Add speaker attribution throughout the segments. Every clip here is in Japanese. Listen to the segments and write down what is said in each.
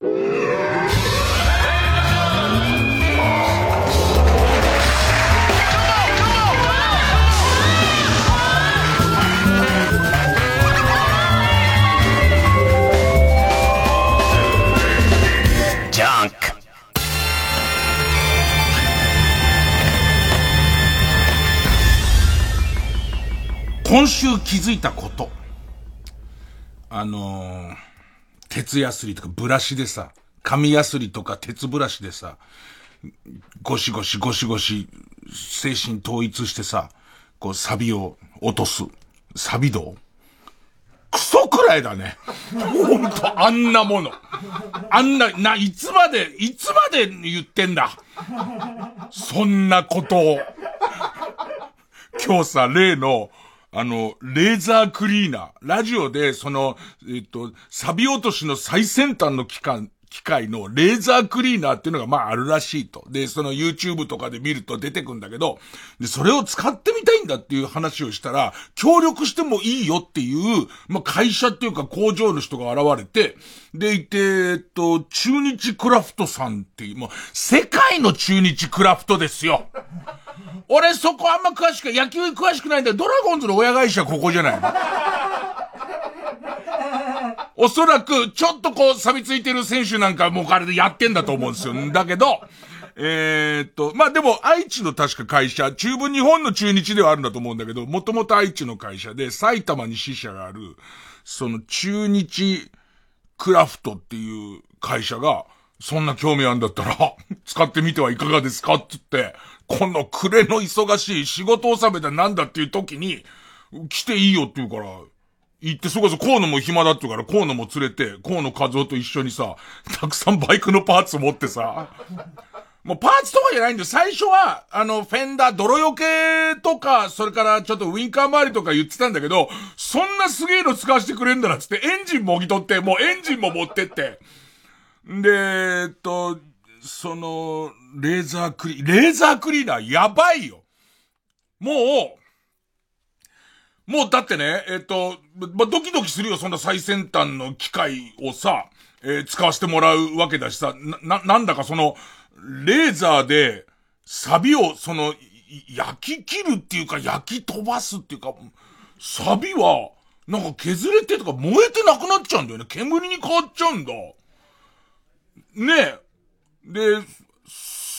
Speaker 1: 今週気づいたこと。あのー、鉄ヤスリとかブラシでさ、紙ヤスリとか鉄ブラシでさ、ゴシゴシゴシゴシ、精神統一してさ、こうサビを落とす。サビ道クソくらいだね。ほんと、あんなもの。あんな、な、いつまで、いつまで言ってんだ。そんなことを。今日さ、例の、あの、レーザークリーナー。ラジオで、その、えっと、サビ落としの最先端の機関、機械のレーザークリーナーっていうのがまああるらしいと。で、その YouTube とかで見ると出てくんだけど、で、それを使ってみたいんだっていう話をしたら、協力してもいいよっていう、まあ会社っていうか工場の人が現れて、でいて、えっと、中日クラフトさんっていう、もう、世界の中日クラフトですよ。俺そこあんま詳しく、野球詳しくないんだドラゴンズの親会社ここじゃないの？おそらく、ちょっとこう、錆びついてる選手なんかもうあれでやってんだと思うんですよ。だけど、えー、っと、まあ、でも、愛知の確か会社、中部日本の中日ではあるんだと思うんだけど、もともと愛知の会社で、埼玉に支社がある、その中日クラフトっていう会社が、そんな興味あるんだったら、使ってみてはいかがですかって言って、この暮れの忙しい仕事納めだなんだっていう時に、来ていいよって言うから、行って、そこそこ河野も暇だって言うから、河野も連れて、河野和夫と一緒にさ、たくさんバイクのパーツ持ってさ、もうパーツとかじゃないんだよ。最初は、あの、フェンダー、泥よけとか、それからちょっとウィンカー周りとか言ってたんだけど、そんなすげえの使わせてくれんだなっつって、エンジンもぎ取って、もうエンジンも持ってって。で、えっと、その、レーザークリ、レーザークリーナーやばいよ。もう、もうだってね、えっ、と、ま、ドキドキするよ、そんな最先端の機械をさ、えー、使わせてもらうわけだしさ、な、なんだかその、レーザーで、サビを、その、焼き切るっていうか、焼き飛ばすっていうか、サビは、なんか削れてとか燃えてなくなっちゃうんだよね。煙に変わっちゃうんだ。ねえ。で、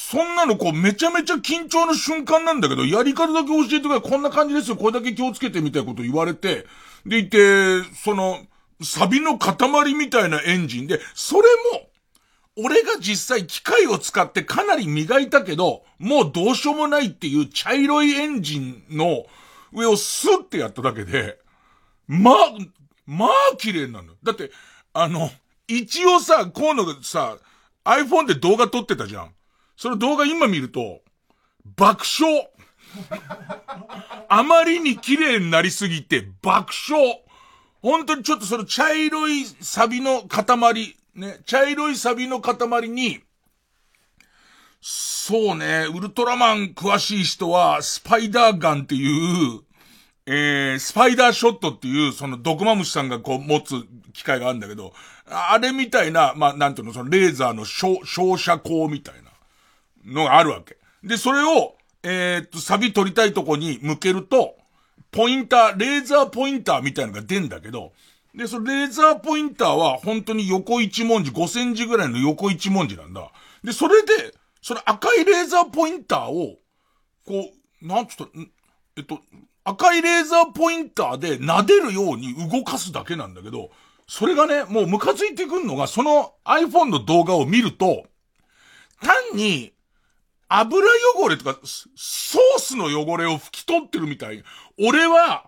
Speaker 1: そんなのこうめちゃめちゃ緊張の瞬間なんだけど、やり方だけ教えてくれ、こんな感じですよ、これだけ気をつけてみたいこと言われて、でいて、その、サビの塊みたいなエンジンで、それも、俺が実際機械を使ってかなり磨いたけど、もうどうしようもないっていう茶色いエンジンの上をスッてやっただけで、まあ、まあ綺麗なの。だって、あの、一応さ、河野がさ、iPhone で動画撮ってたじゃん。その動画今見ると、爆笑。あまりに綺麗になりすぎて爆笑。本当にちょっとその茶色いサビの塊、ね、茶色いサビの塊に、そうね、ウルトラマン詳しい人は、スパイダーガンっていう、えー、スパイダーショットっていう、その毒マムシさんがこう持つ機械があるんだけど、あれみたいな、まあ、なんていうの、そのレーザーの照射光みたいな。のがあるわけ。で、それを、えー、っと、サビ取りたいとこに向けると、ポインター、レーザーポインターみたいのが出んだけど、で、そのレーザーポインターは本当に横一文字、5センチぐらいの横一文字なんだ。で、それで、その赤いレーザーポインターを、こう、なんつった、えっと、赤いレーザーポインターで撫でるように動かすだけなんだけど、それがね、もうムカついてくんのが、その iPhone の動画を見ると、単に、油汚れとか、ソースの汚れを拭き取ってるみたい。俺は、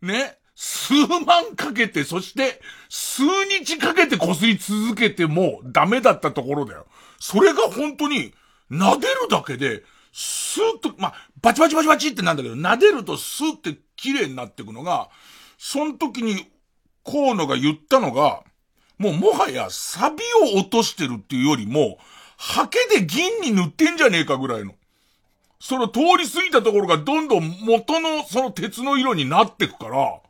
Speaker 1: ね、数万かけて、そして、数日かけて擦り続けてもダメだったところだよ。それが本当に、撫でるだけで、スーッと、まあ、バチバチバチバチってなんだけど、撫でるとスーって綺麗になっていくのが、その時に、河野が言ったのが、もうもはやサビを落としてるっていうよりも、ハケで銀に塗ってんじゃねえかぐらいの。その通り過ぎたところがどんどん元のその鉄の色になってくから、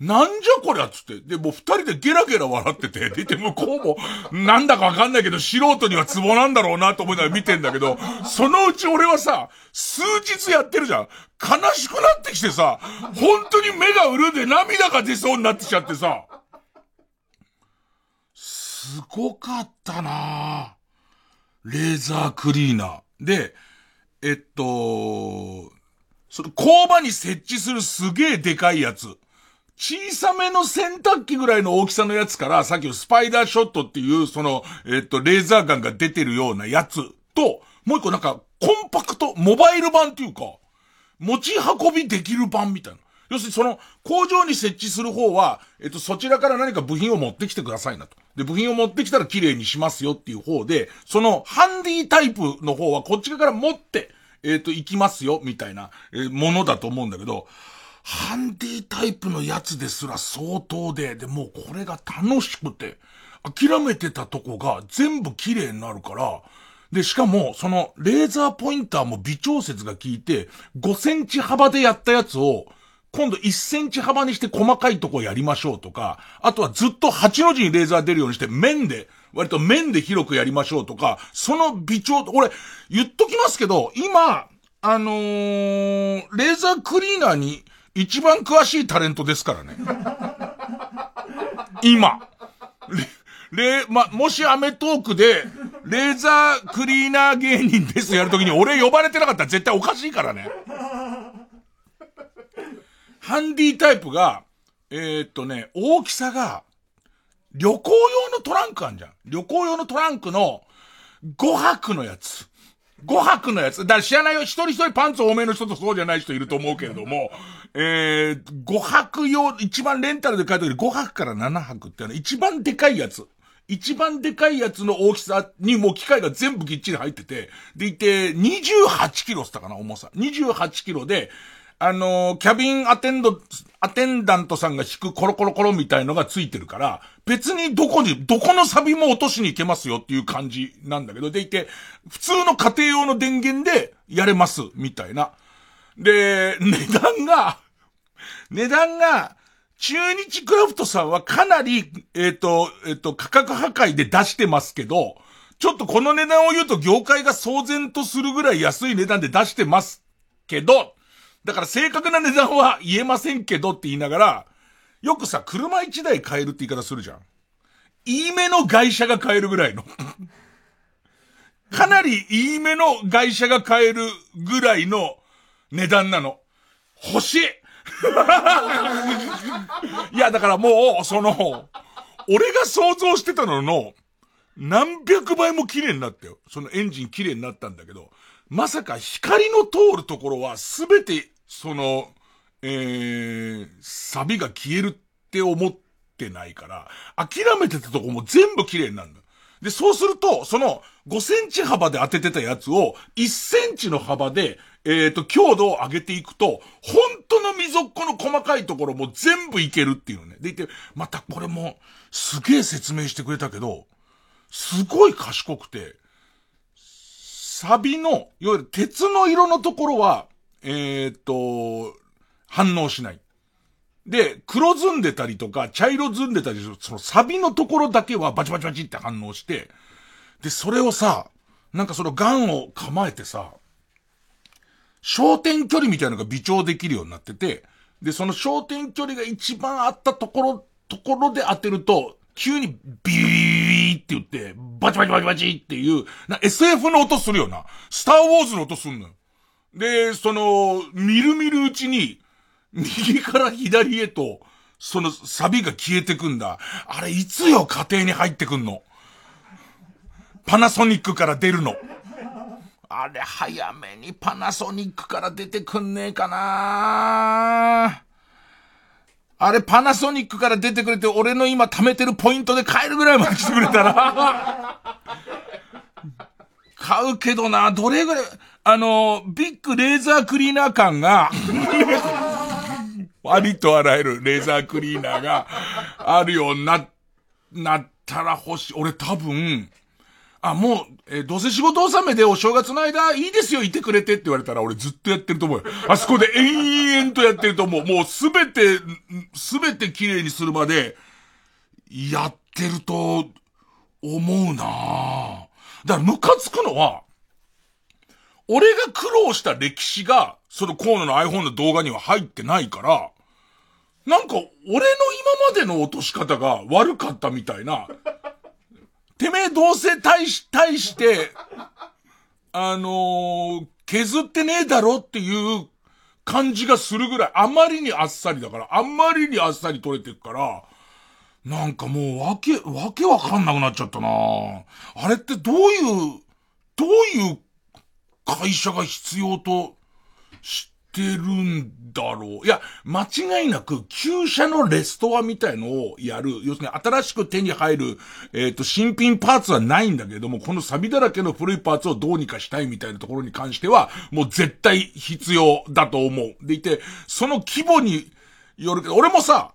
Speaker 1: なんじゃこりゃっつって。で、もう二人でゲラゲラ笑ってて、でいて向こうも、なんだかわかんないけど、素人にはツボなんだろうなと思いながら見てんだけど、そのうち俺はさ、数日やってるじゃん。悲しくなってきてさ、本当に目が潤んで涙が出そうになってきちゃってさ、すごかったなぁレーザークリーナー。で、えっと、その工場に設置するすげえでかいやつ。小さめの洗濯機ぐらいの大きさのやつから、さっきのスパイダーショットっていう、その、えっと、レーザーガンが出てるようなやつと、もう一個なんか、コンパクト、モバイル版っていうか、持ち運びできる版みたいな。要するにその工場に設置する方は、えっと、そちらから何か部品を持ってきてくださいなと。で、部品を持ってきたら綺麗にしますよっていう方で、そのハンディタイプの方はこっち側から持って、えっと、行きますよ、みたいな、え、ものだと思うんだけど、ハンディタイプのやつですら相当で、で、もうこれが楽しくて、諦めてたとこが全部綺麗になるから、で、しかも、その、レーザーポインターも微調節が効いて、5センチ幅でやったやつを、今度1センチ幅にして細かいとこやりましょうとか、あとはずっと8の字にレーザー出るようにして面で、割と面で広くやりましょうとか、その微調、俺、言っときますけど、今、あのー、レーザークリーナーに一番詳しいタレントですからね。今。レ、ま、もしアメトークで、レーザークリーナー芸人ですやるときに俺呼ばれてなかったら絶対おかしいからね。ハンディタイプが、えー、っとね、大きさが、旅行用のトランクあんじゃん。旅行用のトランクの5泊のやつ。5泊のやつ。だから知らないよ。一人一人パンツ多めの人とそうじゃない人いると思うけれども、えー、5泊用、一番レンタルで書いてある5泊から7泊っての一番でかいやつ。一番でかいやつの大きさにもう機械が全部きっちり入ってて、でいて、28キロっつったかな、重さ。28キロで、あの、キャビンアテンド、アテンダントさんが引くコロコロコロみたいのがついてるから、別にどこに、どこのサビも落としに行けますよっていう感じなんだけど、でいて、普通の家庭用の電源でやれます、みたいな。で、値段が、値段が、中日クラフトさんはかなり、えっ、ー、と、えっ、ー、と、価格破壊で出してますけど、ちょっとこの値段を言うと業界が騒然とするぐらい安い値段で出してますけど、だから正確な値段は言えませんけどって言いながら、よくさ、車一台買えるって言い方するじゃん。いいめの外車が買えるぐらいの。かなりいいめの外車が買えるぐらいの値段なの。欲しいいや、だからもう、その、俺が想像してたのの、何百倍も綺麗になったよ。そのエンジン綺麗になったんだけど、まさか光の通るところはすべてその、えー、サビが消えるって思ってないから、諦めてたとこも全部綺麗になるの。で、そうすると、その5センチ幅で当ててたやつを1センチの幅で、えっ、ー、と、強度を上げていくと、本当の溝っこの細かいところも全部いけるっていうね。でいて、またこれも、すげえ説明してくれたけど、すごい賢くて、サビの、いわゆる鉄の色のところは、えー、っと、反応しない。で、黒ずんでたりとか、茶色ずんでたり、そのサビのところだけはバチバチバチって反応して、で、それをさ、なんかそのガンを構えてさ、焦点距離みたいなのが微調できるようになってて、で、その焦点距離が一番あったところ、ところで当てると、急にビービーって言って、バチバチバチバチっていう、な SF の音するよな。スターウォーズの音すんのよ。で、その、みるみるうちに、右から左へと、そのサビが消えてくんだ。あれ、いつよ、家庭に入ってくんの？パナソニックから出るの。あれ、早めにパナソニックから出てくんねえかなあれ、パナソニックから出てくれて、俺の今貯めてるポイントで買えるぐらいまで来てくれたら。買うけどな、どれぐらい、あの、ビッグレーザークリーナー感が、ありとあらゆるレーザークリーナーがあるようにな、なったら欲しい。俺多分、あ、もう、えーどうせ仕事納めでお正月の間、いいですよ、いてくれてって言われたら、俺ずっとやってると思うよ。あそこで延々とやってると思う。もうすべて、すべて綺麗にするまで、やってると、思うなぁだから、ムカつくのは、俺が苦労した歴史が、その河野の iPhone の動画には入ってないから、なんか、俺の今までの落とし方が悪かったみたいな、てめえどうせ対し、対して、あのー削ってねえだろっていう感じがするぐらい、あまりにあっさりだから、あんまりにあっさり取れてるから、なんかもうわけ、わけわかんなくなっちゃったな。あれってどういう、どういう会社が必要としてるんだろう。いや、間違いなく、旧車のレストアみたいのをやる。要するに新しく手に入る、えっ、と、新品パーツはないんだけども、この錆だらけの古いパーツをどうにかしたいみたいなところに関しては、もう絶対必要だと思う。でいて、その規模によるけど、俺もさ、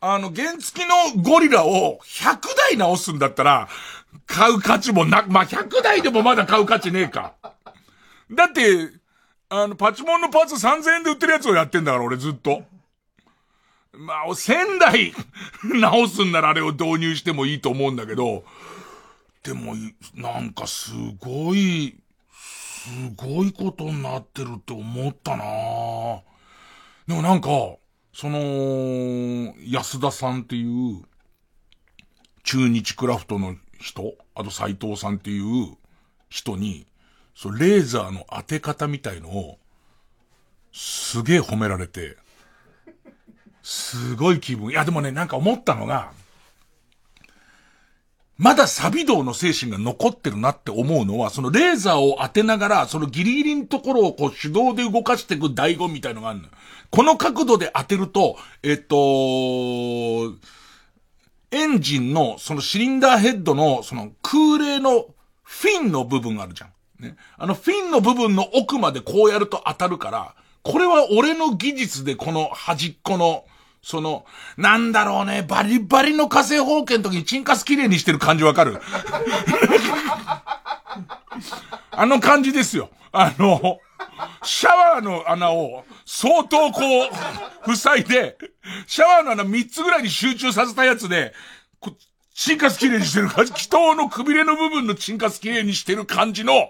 Speaker 1: あの、原付きのゴリラを100台直すんだったら、買う価値もな、まあ、100台でもまだ買う価値ねえか。だって、あの、パチモンのパーツ3000円で売ってるやつをやってんだから、俺ずっと。まあ、1000台 直すんならあれを導入してもいいと思うんだけど、でも、なんかすごい、すごいことになってるって思ったなでもなんか、その、安田さんっていう、中日クラフトの人、あと斎藤さんっていう人に、そう、レーザーの当て方みたいのを、すげえ褒められて、すごい気分。いや、でもね、なんか思ったのが、まだサビ道の精神が残ってるなって思うのは、そのレーザーを当てながら、そのギリギリのところをこう手動で動かしていく醍醐みたいのがあるの。この角度で当てると、えっと、エンジンのそのシリンダーヘッドのその空冷のフィンの部分があるじゃん。ね。あのフィンの部分の奥までこうやると当たるから、これは俺の技術でこの端っこの、その、なんだろうね、バリバリの火星放剣の時にチンカス綺麗にしてる感じわかる？あの感じですよ。あの、シャワーの穴を相当こう、塞いで、シャワーの穴3つぐらいに集中させたやつで、チンカス綺麗にしてる感じ、祈祷のくびれの部分のチンカス綺麗にしてる感じの、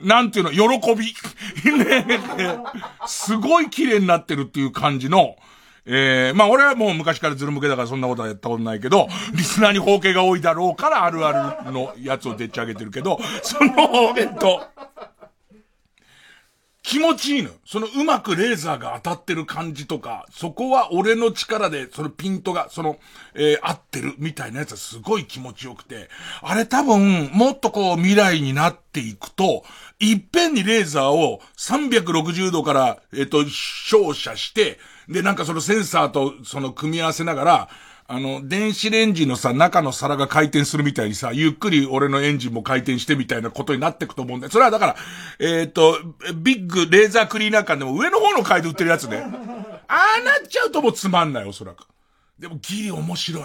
Speaker 1: なんていうの、喜び。ねすごい綺麗になってるっていう感じの、えー、まあ俺はもう昔からズル向けだからそんなことはやったことないけど、リスナーに包茎が多いだろうからあるあるのやつをでっち上げてるけど、その、えっと、気持ちいいの。そのうまくレーザーが当たってる感じとか、そこは俺の力で、そのピントが、その、えー合ってるみたいなやつはすごい気持ちよくて、あれ多分、もっとこう未来になっていくと、いっぺんにレーザーを360度から、えっ、と、照射して、で、なんかそのセンサーとその組み合わせながら、あの、電子レンジのさ、中の皿が回転するみたいにさ、ゆっくり俺のエンジンも回転してみたいなことになってくと思うんだよ。それはだから、えっ、と、ビッグレーザークリーナー感でも上の方の階で売ってるやつね。ああなっちゃうともうつまんない、おそらく。でもギリ面白い。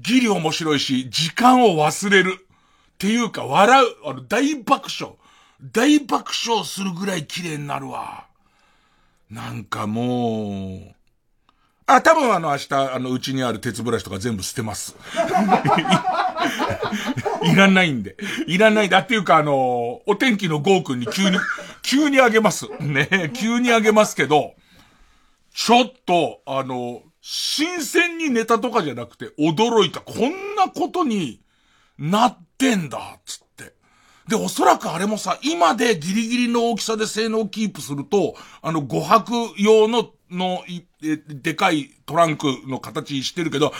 Speaker 1: ギリ面白いし、時間を忘れる。っていうか、笑う。あの、大爆笑。大爆笑するぐらい綺麗になるわ。なんかもう、あ、多分あの明日、あの、うちにある鉄ブラシとか全部捨てます。いらないんで。いらないんだっていうか、あの、お天気のゴーくんに急に、急にあげます。ね急にあげますけど、ちょっと、あの、新鮮にネタとかじゃなくて驚いた。こんなことになってんだ、つって。で、おそらくあれもさ、今でギリギリの大きさで性能をキープすると、あの、5泊用の、の、いえでかいトランクの形にしてるけど、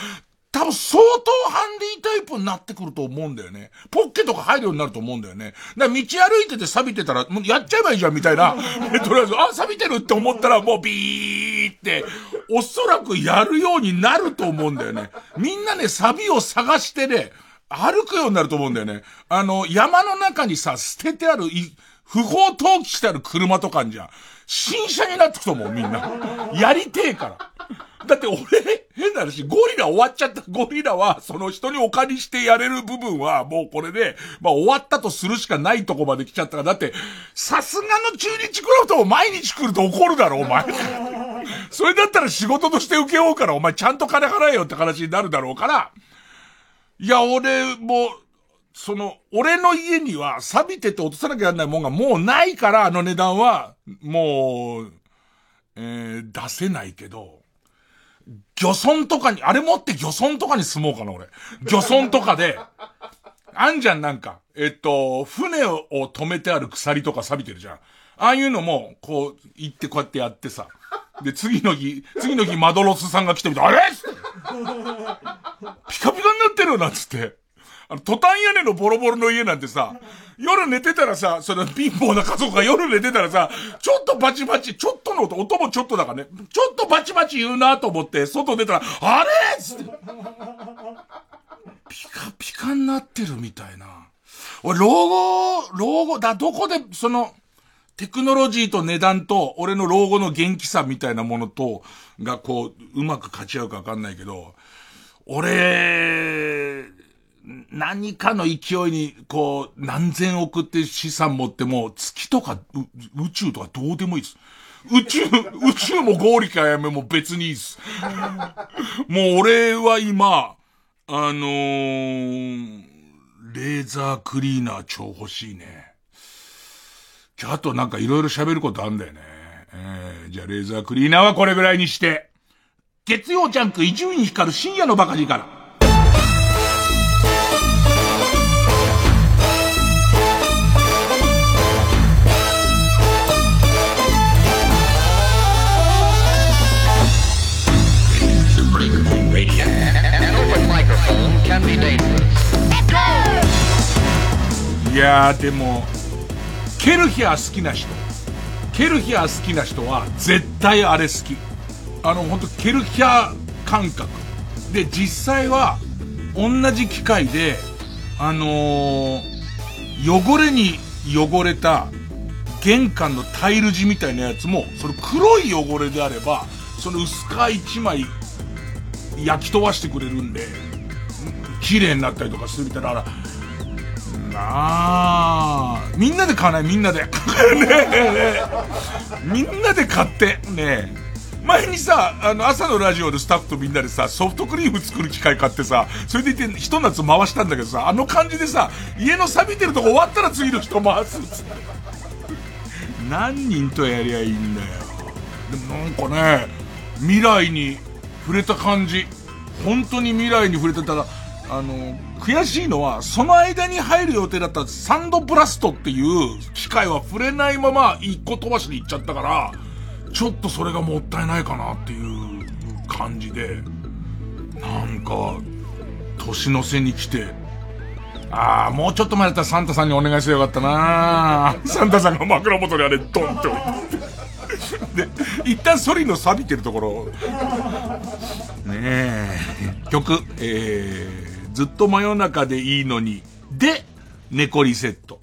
Speaker 1: 多分相当ハンディタイプになってくると思うんだよね。ポッケとか入るようになると思うんだよね。だから道歩いてて錆びてたら、もうやっちゃえばいいじゃんみたいな。で とりあえず、あ、錆びてるって思ったらもうビーって、おそらくやるようになると思うんだよね。みんなね、錆を探してね、歩くようになると思うんだよね。あの、山の中にさ、捨ててある、い不法投棄してある車とかあんじゃん。新車になってくと思う、みんな。やりてえから。だって俺、変な話、ゴリラ終わっちゃったゴリラは、その人にお借りしてやれる部分は、もうこれで、まあ終わったとするしかないとこまで来ちゃったから、だって、さすがの中日クラブとも毎日来ると怒るだろ、お前。それだったら仕事として受けようから、お前ちゃんと金払えよって話になるだろうから、いや、俺も、その、俺の家には錆びてて落とさなきゃならないもんがもうないから、あの値段は、もう、えー、出せないけど、漁村とかに、あれ持って漁村とかに住もうかな、俺。漁村とかで、あんじゃん、なんか。えっと、船を止めてある鎖とか錆びてるじゃん。ああいうのも、こう、行ってこうやってやってさ。で、次の日、次の日マドロスさんが来てみて、あれピカピカになってるよなんつって。あの、トタン屋根のボロボロの家なんてさ、夜寝てたらさ、その貧乏な家族が夜寝てたらさ、ちょっとバチバチ、ちょっとの音、音もちょっとだからね、ちょっとバチバチ言うなと思って、外出たら、あれ？っつって。ピカピカになってるみたいな。俺、老後、老後、だ、どこで、その、テクノロジーと値段と、俺の老後の元気さみたいなものと、がこう、うまく勝ち合うかわかんないけど、俺、何かの勢いに、こう、何千億って資産持っても、月とか、宇宙とかどうでもいいです。宇宙、宇宙も合理かやめも別にいいです。もう俺は今、あのー、レーザークリーナー超欲しいね。じゃあ、あとなんかいろいろ喋ることあんだよね。えー、じゃあレーザークリーナーはこれぐらいにして。月曜ジャンク伊集院光る深夜のバカ力から。いやでもケルヒャー好きな人。ケルヒャー好きな人は絶対あれ好き。あの本当ケルヒャー感覚。で実際は同じ機械であのー、汚れに汚れた玄関のタイル地みたいなやつもその黒い汚れであればその薄い一枚焼き飛ばしてくれるんで綺麗になったりとかするみたいななあみんなで買わない？みんなで ねえみんなで買ってねえ前にさ、あの、朝のラジオでスタッフとみんなでさ、ソフトクリーム作る機械買ってさ、それでいて、ひと夏回したんだけどさ、あの感じでさ、家の錆びてるとこ終わったら次の人回すっつって。何人とやりゃいいんだよ。でもなんかね、未来に触れた感じ。本当に未来に触れてたら、あの、悔しいのは、その間に入る予定だったサンドブラストっていう機械は触れないまま一個飛ばしで行っちゃったから、ちょっとそれがもったいないかなっていう感じで、なんか、年の瀬に来て、ああ、もうちょっと前だったらサンタさんにお願いすればよかったなサンタさんが枕元にあれドンって置いて。で、一旦ソリの錆びてるところ、ねえ、曲、えー、ずっと真夜中でいいのに、で、猫リセット。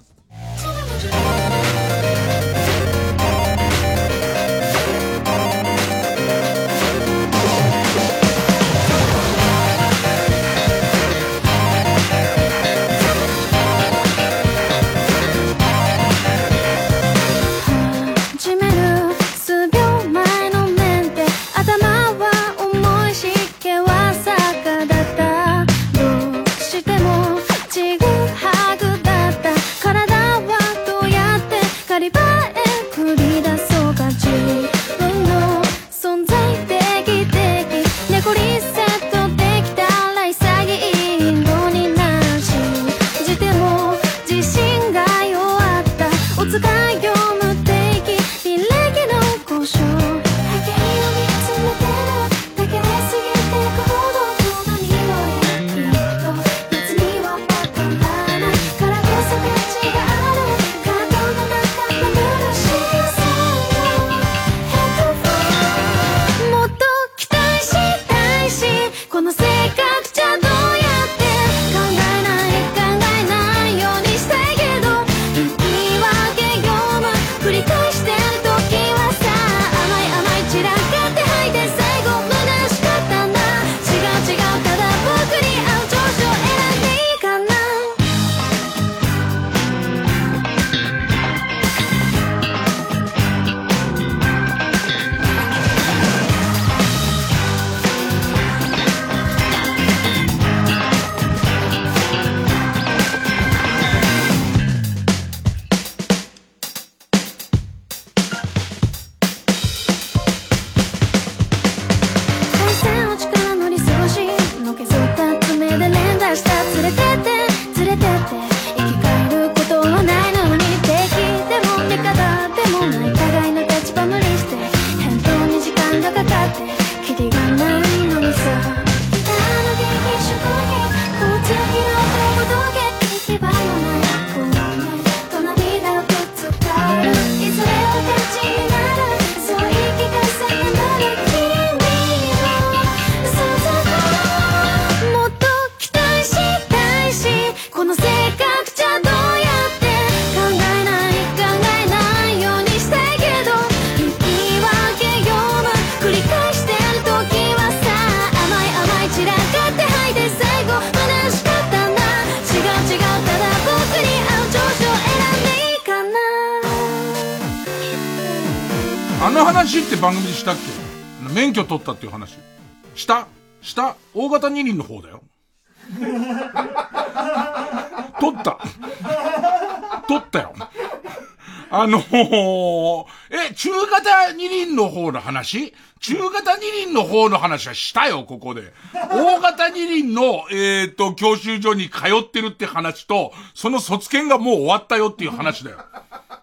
Speaker 1: 話中型二輪の方の話はしたよ、ここで。大型二輪の、えっ、ー、と、教習所に通ってるって話と、その卒検がもう終わったよっていう話だよ。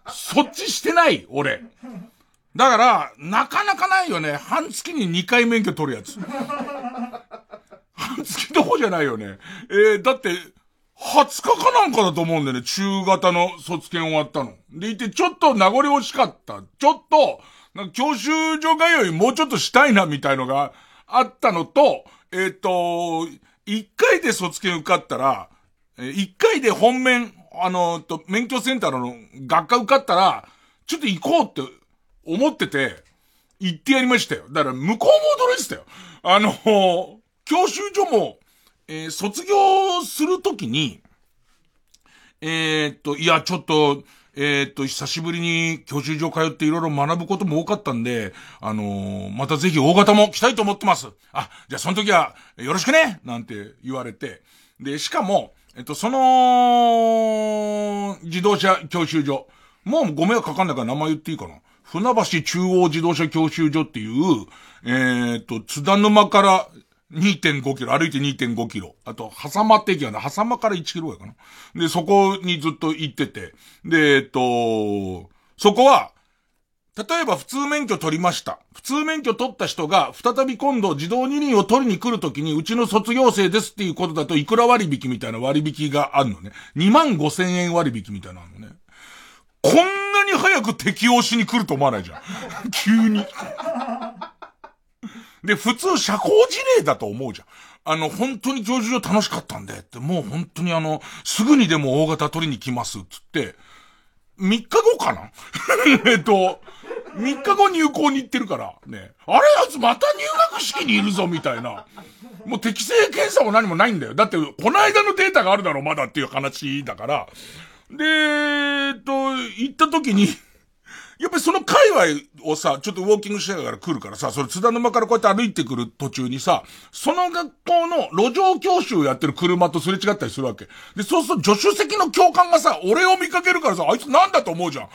Speaker 1: そっちしてない、俺。だから、なかなかないよね。半月に2回免許取るやつ。半月どこじゃないよね。えー、だって、20日かなんかだと思うんだよね。中型の卒検終わったの。でいて、ちょっと名残惜しかった。ちょっと、なんか教習所通いもうちょっとしたいなみたいのがあったのと、えっ、ー、と、1回で卒検受かったら、1回で本面、あの、と、免許センターの学科受かったら、ちょっと行こうって思ってて、行ってやりましたよ。だから向こうも驚いてたよ。あの、教習所も、えー、卒業するときに、えー、っと、いや、ちょっと、えー、っと、久しぶりに教習所通っていろいろ学ぶことも多かったんで、あのー、またぜひ大型も来たいと思ってます。あ、じゃあその時はよろしくねなんて言われて。で、しかも、えっと、その、自動車教習所。もうご迷惑かかんないから名前言っていいかな。船橋中央自動車教習所っていう、えっ、と、津田沼から2.5キロ、歩いて2.5キロ。あと、狭間って駅がね、狭間から1キロぐらいかな。で、そこにずっと行ってて。で、えっ、と、そこは、例えば普通免許取りました。普通免許取った人が、再び今度自動二輪を取りに来るときに、うちの卒業生ですっていうことだと、いくら割引みたいな割引があるのね。2万5千円割引みたいなのね。こんなに早く適用しに来ると思わないじゃん。急に。で、普通社交辞令だと思うじゃん。あの、本当に教授所楽しかったんで、って、もう本当にあの、すぐにでも大型取りに来ます、つって、3日後かな？えっと、3日後入校に行ってるから、ね。あれやつまた入学式にいるぞ、みたいな。もう適正検査も何もないんだよ。だって、この間のデータがあるだろ、まだっていう話だから。で、えっと、行った時に、やっぱりその界隈をさ、ちょっとウォーキングしながら来るからさ、それ津田沼からこうやって歩いてくる途中にさ、その学校の路上教習やってる車とすれ違ったりするわけ。で、そうすると助手席の教官がさ、俺を見かけるからさ、あいつなんだと思うじゃん。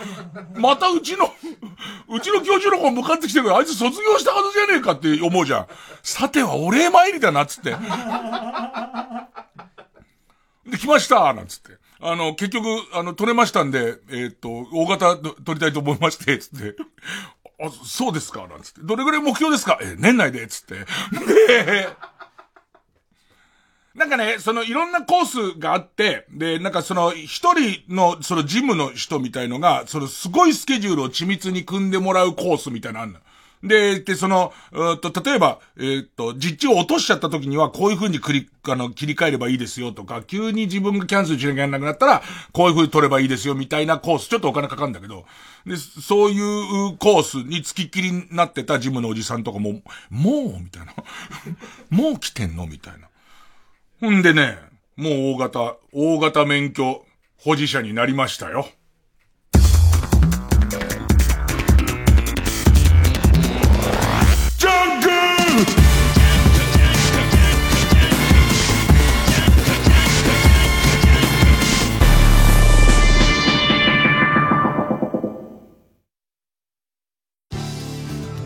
Speaker 1: またうちの うちの教授の方向かってきてるから、あいつ卒業したはずじゃねえかって思うじゃん。さてはお礼参りだな、つって。で、来ましたなんつって。あの、結局、あの、取れましたんで、えっ、と、大型取りたいと思いまして、つって。あ、そうですかなんつって。どれぐらい目標ですか？え、年内でつって。で、なんかね、そのいろんなコースがあって、で、なんかその一人のそのジムの人みたいのが、そのすごいスケジュールを緻密に組んでもらうコースみたいなのあんの。で、で、その、うと、例えば、え、っと、実地を落としちゃった時には、こういう風に繰り、あの、切り替えればいいですよとか、急に自分がキャンセルしなきゃいけなくなったら、こういう風に取ればいいですよみたいなコース、ちょっとお金かかるんだけど、で、そういうコースに付きっきりになってたジムのおじさんとかも、もうみたいな。もう来てんのみたいな。ほんでね、もう大型、大型免許保持者になりましたよ。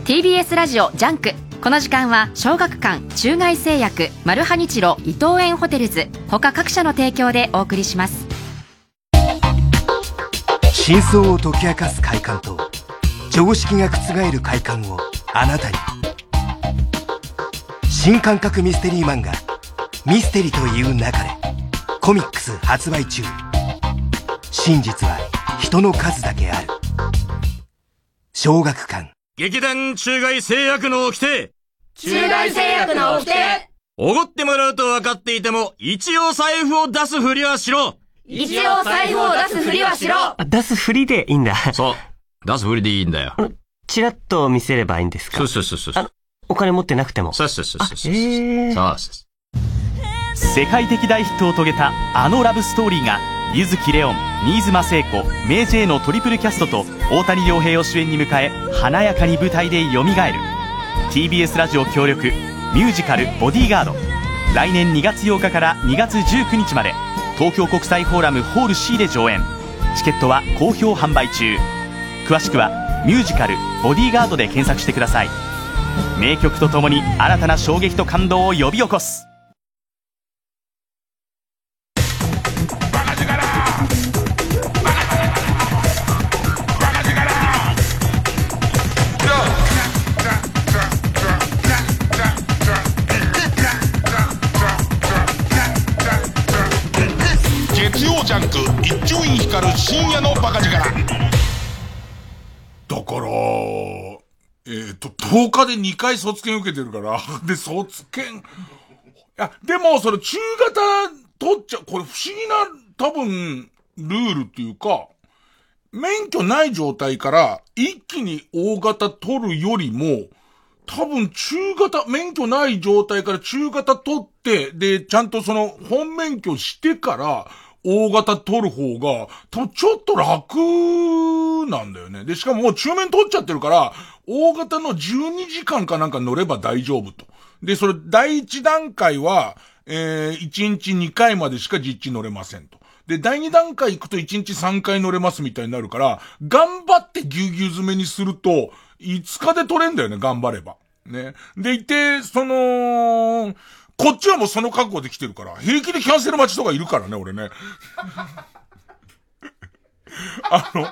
Speaker 2: TBS ラジオジャンク。この時間は小学館中外製薬マルハニチロ伊藤園ホテルズ。他各社の提供でお送りします。
Speaker 3: 真相を解き明かす快感と常識が覆る快感をあなたに。新感覚ミステリー漫画「ミステリと言う勿れ」コミックス発売中。真実は人の数だけある。小学館。
Speaker 4: 劇団中外製薬の掟
Speaker 5: 中外製薬の掟
Speaker 4: おごってもらうと分かっていても、一応財布を出すふりはしろ
Speaker 5: 一応財布を出すふりはしろ
Speaker 6: 出すふりでいいんだ。
Speaker 4: そう。出すふりでいいんだよ。
Speaker 6: チラッと見せればいいんですか？
Speaker 4: そうそうそうそう。
Speaker 6: あお金持ってなくても。
Speaker 4: そうそうそうそう。
Speaker 6: ええ
Speaker 4: そうそう
Speaker 7: 世界的大ヒットを遂げたあのラブストーリーが柚木レオン新妻聖子メイジェイのトリプルキャストと大谷亮平を主演に迎え華やかに舞台でよみがえる TBS ラジオ協力ミュージカル「ボディーガード」来年2月8日から2月19日まで東京国際フォーラムホール C で上演。チケットは好評販売中。詳しくはミュージカル「ボディーガード」で検索してください。名曲とともに新たな衝撃と感動を呼び起こす。
Speaker 1: ャンク一丁院光る深夜のバカ力。だからえっ、と10日で2回卒検受けてるから。で卒検。いやでもその中型取っちゃこれ不思議な多分ルールっていうか免許ない状態から一気に大型取るよりも、多分中型、免許ない状態から中型取って、で、ちゃんとその本免許してから大型取る方が、ちょっと楽なんだよね。で、しかももう中面取っちゃってるから、大型の12時間かなんか乗れば大丈夫と。で、それ第一段階は、えー、1日2回までしか実地乗れませんと。で、第2段階行くと1日3回乗れますみたいになるから、頑張ってぎゅうぎゅう詰めにすると、5日で取れんだよね、頑張れば。ね。でいて、その、こっちはもうその覚悟で来てるから、平気でキャンセル待ちとかいるからね、俺ね。あの、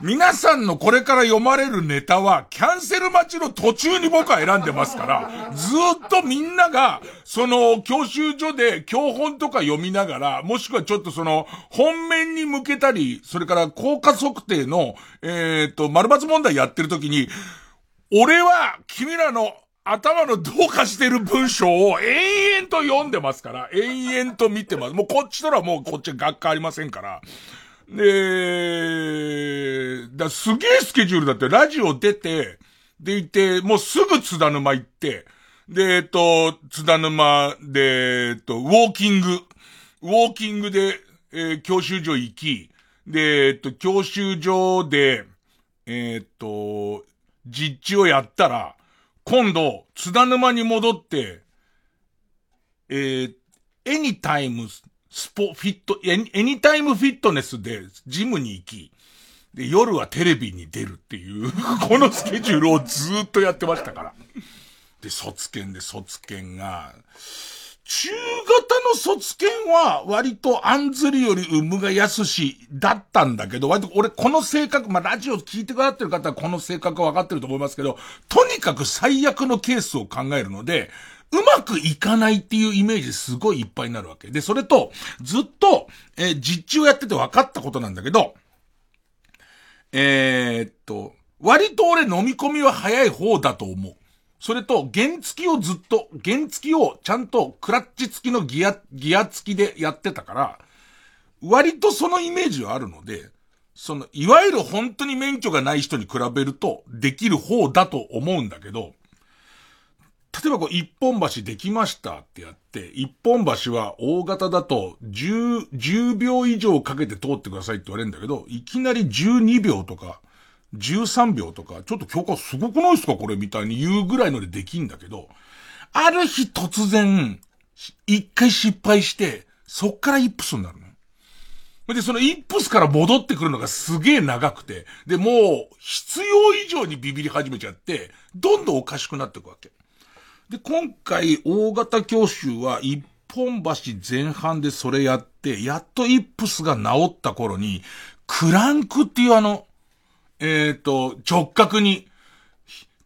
Speaker 1: 皆さんのこれから読まれるネタは、キャンセル待ちの途中に僕は選んでますから、ずっとみんなが、その、教習所で教本とか読みながら、もしくはちょっとその、本面に向けたり、それから効果測定の、えっ、ー、と、丸抜問題やってる時に、俺は、君らの頭のどうかしてる文章を延々と読んでますから、延々と見てます。もうこっちとらもうこっち学科ありませんから。で、だすげえスケジュールだって、ラジオ出て、で行って、もうすぐ津田沼行って、で、えっと、津田沼で、えっと、ウォーキング、ウォーキングで、えー、教習所行き、で、えっと、教習所で、えっと、実地をやったら、今度、津田沼に戻って、えー、エニタイムスポ、フィット、エニタイムフィットネスでジムに行き、で、夜はテレビに出るっていう、このスケジュールをずっとやってましたから。で、卒検で卒検が、中型の卒検は割と案ずるより産むが安しだったんだけど、割と俺この性格、まあラジオ聞いてくださってる方はこの性格は分かってると思いますけど、とにかく最悪のケースを考えるので、うまくいかないっていうイメージすごいいっぱいになるわけ。で、それと、ずっと、えー、実地をやってて分かったことなんだけど、えー、っと、割と俺飲み込みは早い方だと思う。それと、原付きをずっと、原付きをちゃんとクラッチ付きのギア、ギア付きでやってたから、割とそのイメージはあるので、その、いわゆる本当に免許がない人に比べると、できる方だと思うんだけど、例えばこう、一本橋できましたってやって、一本橋は大型だと10、10秒以上かけて通ってくださいって言われるんだけど、いきなり12秒とか、13秒とか、ちょっと許可すごくないですかこれみたいに言うぐらいのでできんだけど、ある日突然、一回失敗して、そっからイップスになるの。で、そのイップスから戻ってくるのがすげえ長くて、で、もう、必要以上にビビり始めちゃって、どんどんおかしくなっていくわけ。で、今回、大型教習は一本橋前半でそれやって、やっとイップスが治った頃に、クランクっていうあの、えっ、ー、と、直角に、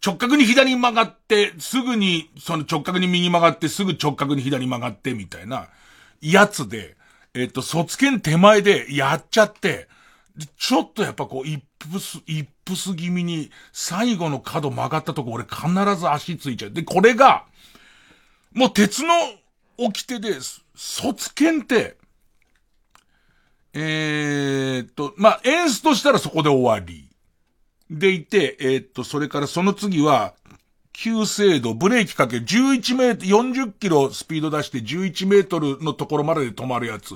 Speaker 1: 直角に左に曲がって、すぐに、その直角に右に曲がって、すぐ直角に左に曲がって、みたいな、やつで、えっ、ー、と、卒検手前でやっちゃって、ちょっとやっぱこう、イップス、イップス気味に、最後の角曲がったとこ俺必ず足ついちゃう。で、これが、もう鉄の掟で、卒検って、えー、っと、まあ、演出としたらそこで終わり。でいて、えー、っと、それからその次は、急制度、ブレーキかけ11メートル、40キロスピード出して11メートルのところまでで止まるやつ。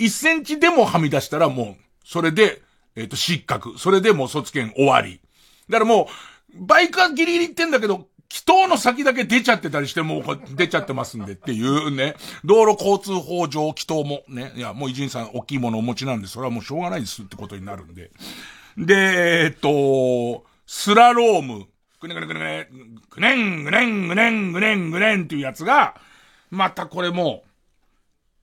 Speaker 1: 1センチでもはみ出したらもう、それで、えっ、と、失格。それでもう卒検終わり。だからもう、バイクはギリギリ行ってんだけど、気筒の先だけ出ちゃってたりして、もう出ちゃってますんでっていうね。道路交通法上気筒もね。いや、もう伊集院さん大きいものをお持ちなんで、それはもうしょうがないですってことになるんで。で、えっと、スラローム。ぐねぐねぐねぐねん、ぐねん、ぐねん、ぐねん、ぐねんっていうやつが、またこれも、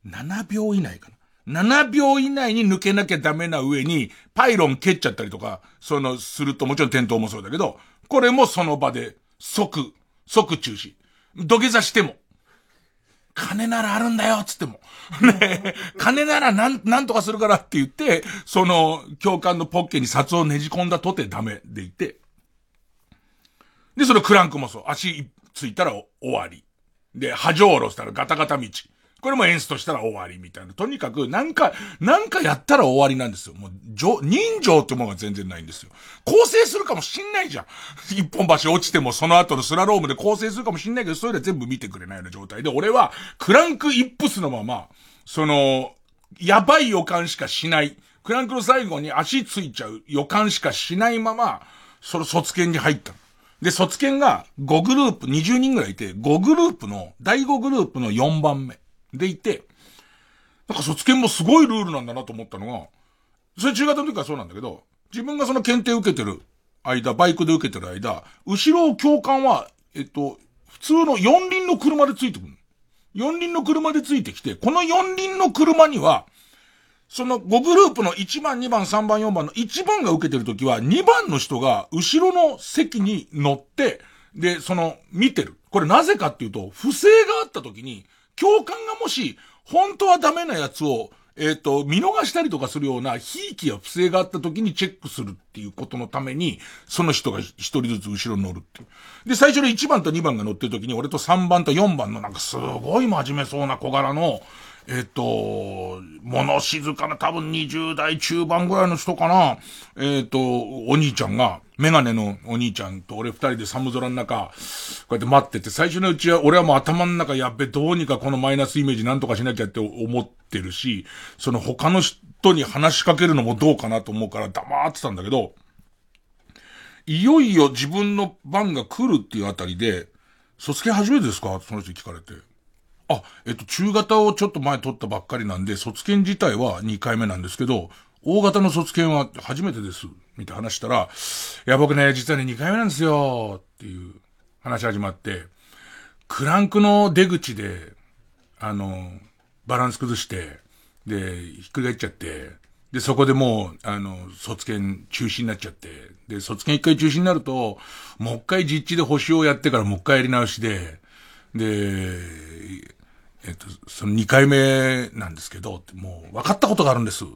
Speaker 1: 7秒以内かな。7秒以内に抜けなきゃダメな上に、パイロン蹴っちゃったりとか、その、するともちろん転倒もそうだけど、これもその場で、即、即中止。土下座しても。金ならあるんだよつっても。ね金ならなん、なんとかするからって言って、その、教官のポッケに札をねじ込んだとてダメでいて。で、そのクランクもそう。足ついたら終わり。で、波状下ろしたらガタガタ道。これも演出としたら終わりみたいな。とにかく、なんか、なんかやったら終わりなんですよ。もう、人情ってものが全然ないんですよ。構成するかもしんないじゃん。一本橋落ちてもその後のスラロームで構成するかもしんないけど、それで全部見てくれないような状態で、俺は、クランクイップスのまま、その、やばい予感しかしない。クランクの最後に足ついちゃう予感しかしないまま、その卒検に入ったで、卒検が5グループ、20人ぐらいいて、5グループの、第5グループの4番目。でいて、なんか卒検もすごいルールなんだなと思ったのが、それ中型の時からそうなんだけど、自分がその検定受けてる間、バイクで受けてる間、後ろを教官は、えっと、普通の四輪の車でついてくる。四輪の車でついてきて、この四輪の車には、その5グループの1番、2番、3番、4番の1番が受けてるときは、2番の人が後ろの席に乗って、で、その、見てる。これなぜかっていうと、不正があったときに、教官がもし、本当はダメなやつを、えっ、ー、と、見逃したりとかするような、ひいきや不正があった時にチェックするっていうことのために、その人が一人ずつ後ろに乗るっていう。で、最初に1番と2番が乗ってる時に、俺と3番と4番のなんかすごい真面目そうな小柄の、えっ、と、物静かな多分20代中盤ぐらいの人かな。えっ、と、お兄ちゃんが、メガネのお兄ちゃんと俺二人で寒空の中、こうやって待ってて、最初のうちは俺はもう頭の中やっべ、どうにかこのマイナスイメージなんとかしなきゃって思ってるし、その他の人に話しかけるのもどうかなと思うから黙ってたんだけど、いよいよ自分の番が来るっていうあたりで、卒検初めてですか？その人に聞かれて。あ、えっと、中型をちょっと前取ったばっかりなんで、卒検自体は2回目なんですけど、大型の卒検は初めてです。みたいな話したら、いや、僕ね、実はね、2回目なんですよ。っていう話始まって、クランクの出口で、あの、バランス崩して、で、ひっくり返っちゃって、で、そこでもう、あの、卒検中止になっちゃって、で、卒検一回中止になると、もう一回実地で補修をやってからもう一回やり直しで、で、えっと、その2回目なんですけど、もう分かったことがあるんです。っ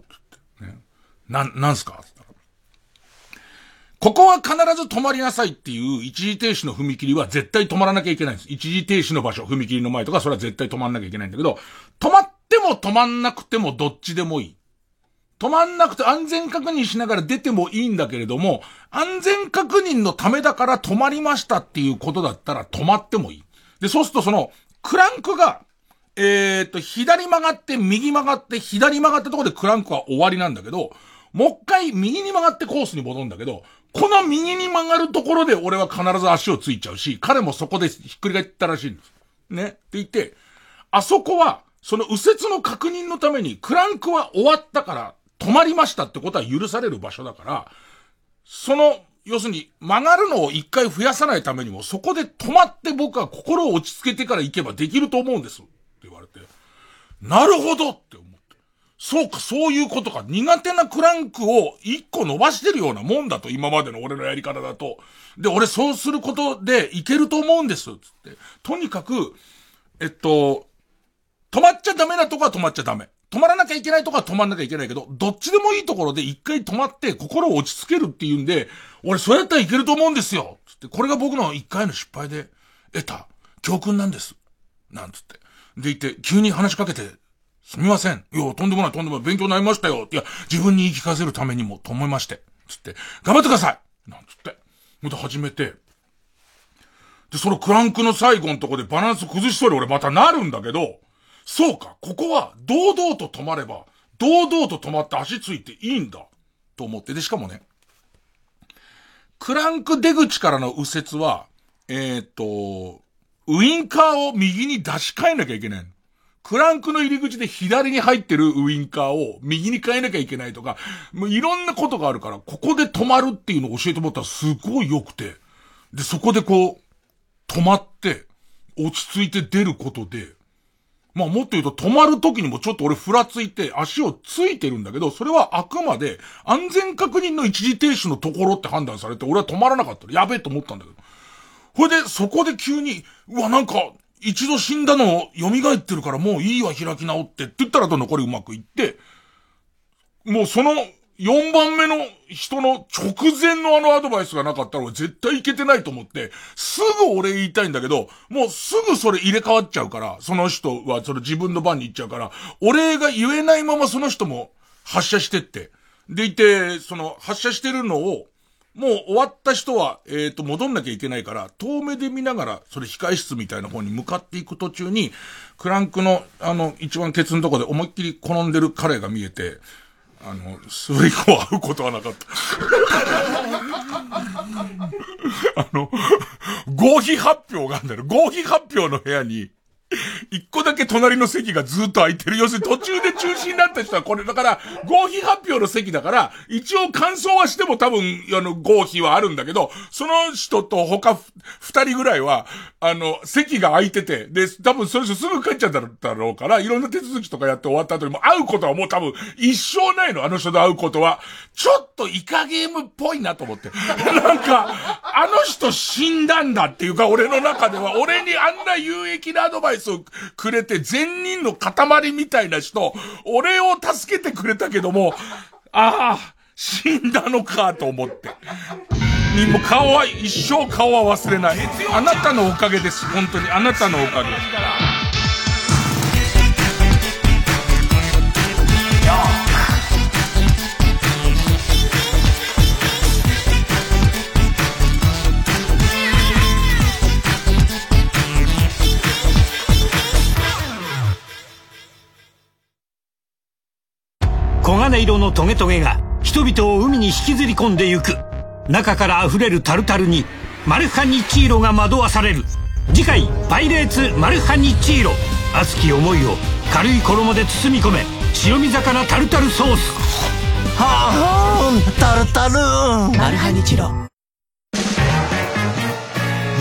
Speaker 1: てね、な、なんすか？ここは必ず止まりなさいっていう一時停止の踏切は絶対止まらなきゃいけないんです。一時停止の場所、踏切の前とかそれは絶対止まんなきゃいけないんだけど、止まっても止まんなくてもどっちでもいい。止まんなくて安全確認しながら出てもいいんだけれども、安全確認のためだから止まりましたっていうことだったら止まってもいい。で、そうするとその、クランクがえー、と、左曲がって、右曲がって、左曲がったところでクランクは終わりなんだけど、もう一回右に曲がってコースに戻るんだけど、この右に曲がるところで俺は必ず足をついちゃうし、彼もそこでひっくり返ったらしいんです。ね。って言って、あそこは、その右折の確認のために、クランクは終わったから、止まりましたってことは許される場所だから、その、要するに曲がるのを一回増やさないためにも、そこで止まって僕は心を落ち着けてから行けばできると思うんです。って言われて。なるほど。そうか、そういうことか。苦手なクランクを一個伸ばしてるようなもんだと、今までの俺のやり方だと。で、俺そうすることでいけると思うんです。つって。とにかく、えっと、止まっちゃダメなとこは止まっちゃダメ。止まらなきゃいけないとこは止まらなきゃいけないけど、どっちでもいいところで一回止まって心を落ち着けるっていうんで、俺そうやったらいけると思うんですよつって、これが僕の一回の失敗で得た教訓なんです。なんつって。で言って、急に話しかけて、すみません。いや、とんでもない、とんでもない。勉強になりましたよ。いや、自分に言い聞かせるためにも、と思いまして。つって、頑張ってくださいなんつって。また始めて。で、そのクランクの最後のとこでバランス崩しそうに俺またなるんだけど、そうか、ここは堂々と止まれば、堂々と止まって足ついていいんだ。と思って。で、しかもね、クランク出口からの右折は、えっ、と、ウインカーを右に出し替えなきゃいけない。クランクの入り口で左に入ってるウインカーを右に変えなきゃいけないとか、もういろんなことがあるから、ここで止まるっていうのを教えてもらったらすごい良くて。で、そこでこう、止まって、落ち着いて出ることで、まあもっと言うと止まる時にもちょっと俺ふらついて足をついてるんだけど、それはあくまで安全確認の一時停止のところって判断されて、俺は止まらなかったやべえと思ったんだけど。ほいで、そこで急に、うわ、なんか、一度死んだのを蘇ってるからもういいわ開き直って。って言ったらと残りうまくいって、もうその4番目の人の直前のあのアドバイスがなかったら絶対いけてないと思って、すぐ俺言いたいんだけど、もうすぐそれ入れ替わっちゃうから、その人はその自分の番に行っちゃうから、俺が言えないままその人も発射してって。でいて、その発射してるのを、もう終わった人は、えっ、ー、と、戻んなきゃいけないから、遠目で見ながら、それ控室みたいな方に向かっていく途中に、クランクの、あの、一番ケツのとこで思いっきり転んでる彼が見えて、あの、それ以降会うことはなかった。あの、合否発表があるんだよ。合否発表の部屋に、一個だけ隣の席がずっと空いてる。要するに途中で中止になった人はこれだから、合否発表の席だから、一応感想はしても多分、あの、合否はあるんだけど、その人と他二人ぐらいは、あの、席が空いてて、で、多分その人すぐ帰っちゃっただろうから、いろんな手続きとかやって終わった後にも会うことはもう多分一生ないの、あの人と会うことは。ちょっとイカゲームっぽいなと思って。なんか、あの人死んだんだっていうか、俺の中では、俺にあんな有益なアドバイススをくれて、善人の塊みたいな人、俺を助けてくれたけども、ああ、死んだのかと思って。にも顔は、一生顔は忘れない。あなたのおかげです。本当に。あなたのおかげ。
Speaker 8: 金色のトゲトゲが人々を海に引きずり込んでゆく。中から溢れるタルタルにマルハニチーロが惑わされる。次回「パイレーツマルハニチーロ」熱き思いを軽い衣で包み込め。白身魚タルタルソース。
Speaker 9: はあタルタル。マルハニチロ。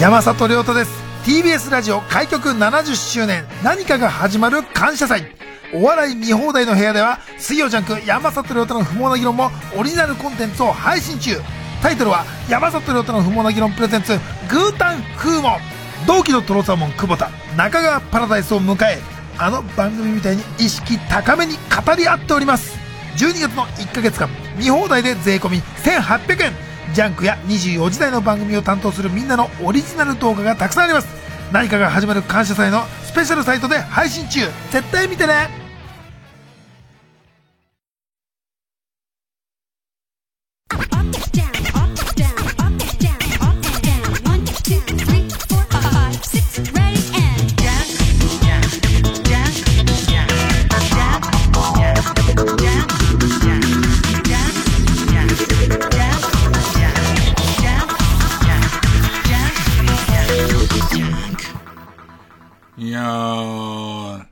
Speaker 10: 山里亮太です。TBS ラジオ開局70周年。何かが始まる感謝祭お笑い見放題の部屋では水曜ジャンク山里亮太の不毛な議論もオリジナルコンテンツを配信中。タイトルは山里亮太の不毛な議論プレゼンツグータン風モ同期のトロサーモン。久保田中川パラダイスを迎えあの番組みたいに意識高めに語り合っております。12月の1ヶ月間見放題で税込1800円ジャンクや24時台の番組を担当するみんなのオリジナル動画がたくさんあります。何かが始まる感謝祭のスペシャルサイトで配信中。絶対見てね。
Speaker 1: いやー、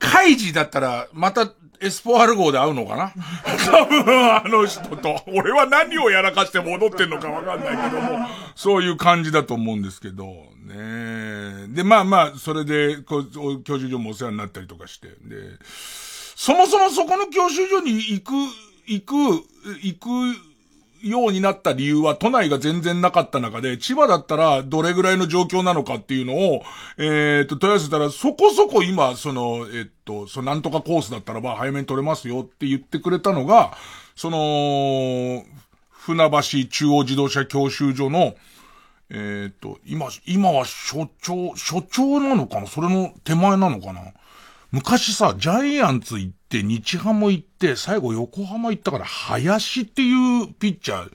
Speaker 1: カイジだったら、また、エスポアル号で会うのかな？多分、あの人と。俺は何をやらかして戻ってんのかわかんないけども、そういう感じだと思うんですけど、ね。で、まあまあ、それで、こう、教習所もお世話になったりとかして、で、そもそもそこの教習所に行く、行く、行く、ようになった理由は都内が全然なかった中で、千葉だったらどれぐらいの状況なのかっていうのを、えっ、と、問い合わせたら、そこそこ今、その、えっ、と、そのなんとかコースだったらば早めに取れますよって言ってくれたのが、その、船橋中央自動車教習所の、えっ、と、今、今は所長、所長なのかな？それの手前なのかな？昔さ、ジャイアンツ行って、日ハム行って、最後横浜行ったから、林っていうピッチャー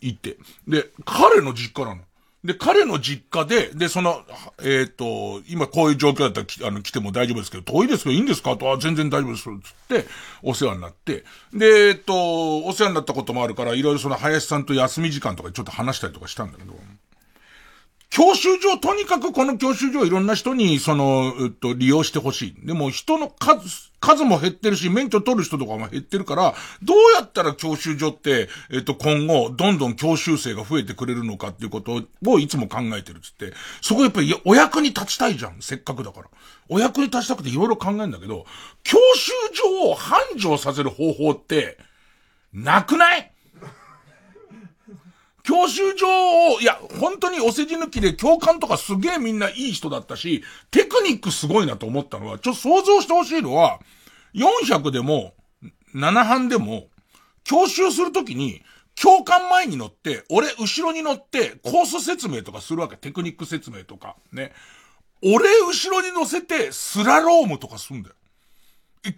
Speaker 1: 行って。で、彼の実家なの。で、彼の実家で、で、その、えっ、ー、と、今こういう状況だったら、あの、来ても大丈夫ですけど、遠いですけどいいんですか？と、あ、全然大丈夫です、つって、お世話になって、で、えっ、ー、と、お世話になったこともあるから、いろいろその林さんと休み時間とかちょっと話したりとかしたんだけど、教習所、とにかくこの教習所いろんな人に、その、えっと、利用してほしい。でも人の数、数も減ってるし、免許取る人とかも減ってるから、どうやったら教習所って、えっと、今後、どんどん教習生が増えてくれるのかっていうことをいつも考えてるっつって、そこやっぱりお役に立ちたいじゃん、せっかくだから。お役に立ちたくていろいろ考えるんだけど、教習所を繁盛させる方法って、なくない？教習所を、いや、本当にお世辞抜きで教官とかすげえみんないい人だったし、テクニックすごいなと思ったのは、ちょっと想像してほしいのは、400でも、7班でも、教習するときに、教官前に乗って、俺後ろに乗って、コース説明とかするわけ。テクニック説明とか。ね。俺後ろに乗せて、スラロームとかすんだよ。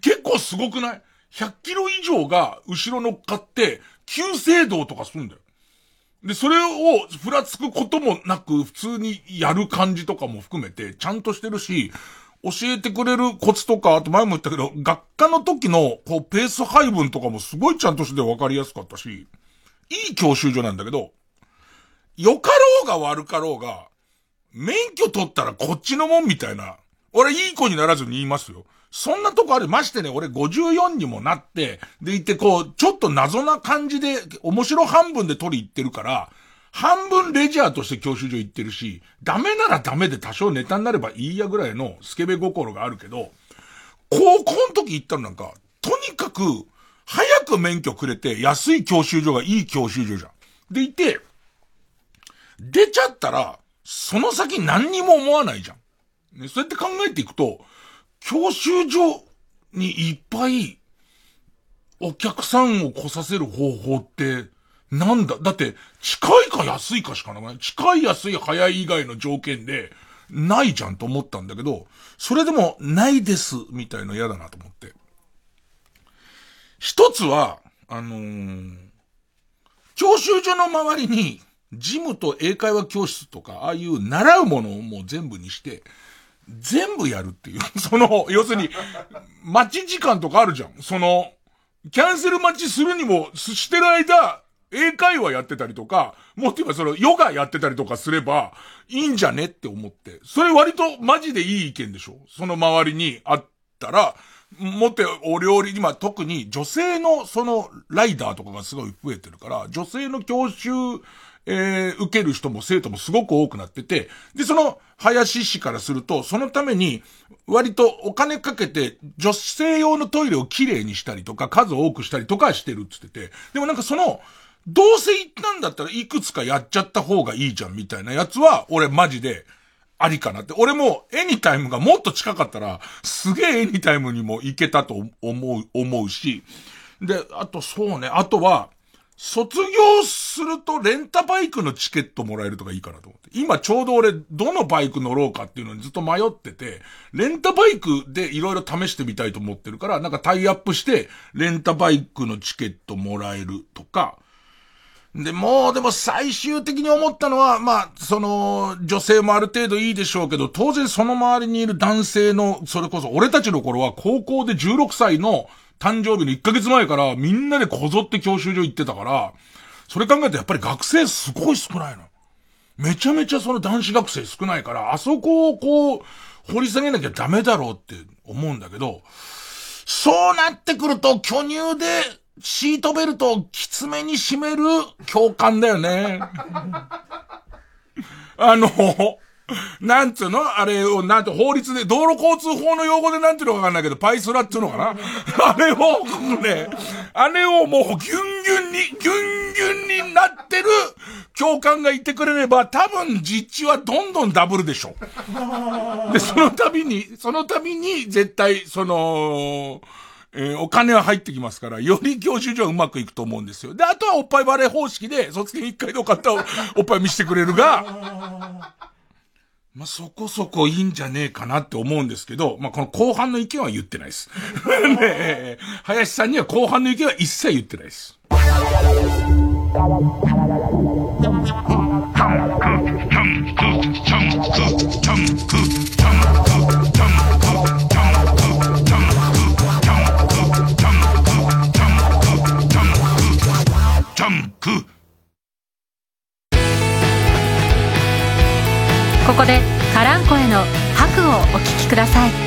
Speaker 1: 結構すごくない ?100 キロ以上が後ろ乗っかって、急制動とかすんだよ。で、それをふらつくこともなく、普通にやる感じとかも含めて、ちゃんとしてるし、教えてくれるコツとか、あと前も言ったけど、学科の時の、こう、ペース配分とかもすごいちゃんとして分かりやすかったし、いい教習所なんだけど、良かろうが悪かろうが、免許取ったらこっちのもんみたいな、俺いい子にならずに言いますよ。そんなとこある。ましてね、俺54にもなって、でいてこう、ちょっと謎な感じで、面白半分で取り行ってるから、半分レジャーとして教習所行ってるし、ダメならダメで多少ネタになればいいやぐらいのスケベ心があるけど、高校の時行ったのなんか、とにかく、早く免許くれて、安い教習所がいい教習所じゃん。でいて、出ちゃったら、その先何にも思わないじゃん。ね、そうやって考えていくと、教習所にいっぱいお客さんを来させる方法ってなんだ？だって近いか安いかしかなくない。近い安い早い以外の条件でないじゃんと思ったんだけど、それでもないですみたいの嫌だなと思って。一つは、あのー、教習所の周りにジムと英会話教室とか、ああいう習うものをもう全部にして、全部やるっていう。その、要するに、待ち時間とかあるじゃん。その、キャンセル待ちするにも、してる間、英会話やってたりとか、もっと言えばその、ヨガやってたりとかすれば、いいんじゃねって思って。それ割とマジでいい意見でしょその周りにあったら、もってお料理、今特に女性のそのライダーとかがすごい増えてるから、女性の教習えー、受ける人も生徒もすごく多くなってて、で、その、林氏からすると、そのために、割とお金かけて、女性用のトイレをきれいにしたりとか、数多くしたりとかしてるって言ってて、でもなんかその、どうせ行ったんだったらいくつかやっちゃった方がいいじゃんみたいなやつは、俺マジで、ありかなって。俺も、エニタイムがもっと近かったら、すげえエニタイムにも行けたと思う、思うし。で、あとそうね、あとは、卒業するとレンタバイクのチケットもらえるとかいいかなと思って。今ちょうど俺、どのバイク乗ろうかっていうのにずっと迷ってて、レンタバイクでいろいろ試してみたいと思ってるから、なんかタイアップして、レンタバイクのチケットもらえるとか、で、もう、でも最終的に思ったのは、まあ、その、女性もある程度いいでしょうけど、当然その周りにいる男性の、それこそ、俺たちの頃は高校で16歳の誕生日の1ヶ月前からみんなでこぞって教習所行ってたから、それ考えるとやっぱり学生すごい少ないの。めちゃめちゃその男子学生少ないから、あそこをこう、掘り下げなきゃダメだろうって思うんだけど、そうなってくると、巨乳で、シートベルトをきつめに締める共感だよね。あの、なんつうの？あれを、なんて法律で、道路交通法の用語でなんていうのかわかんないけど、パイスラっつうのかな？あれを、ね、あれをもうギュンギュンに、ギュンギュンになってる教官がいてくれれば、多分実地はどんどんダブルでしょ。で、その度に、その度に絶対、その、えー、お金は入ってきますから、より教習所はうまくいくと思うんですよ。で、あとはおっぱいバレー方式で、卒検一回でよかったらおっぱい見せてくれるが、まあ、そこそこいいんじゃねえかなって思うんですけど、まあ、この後半の意見は言ってないです。ね林さんには後半の意見は一切言ってないです。
Speaker 11: ここでカランコへの白をお聴きください。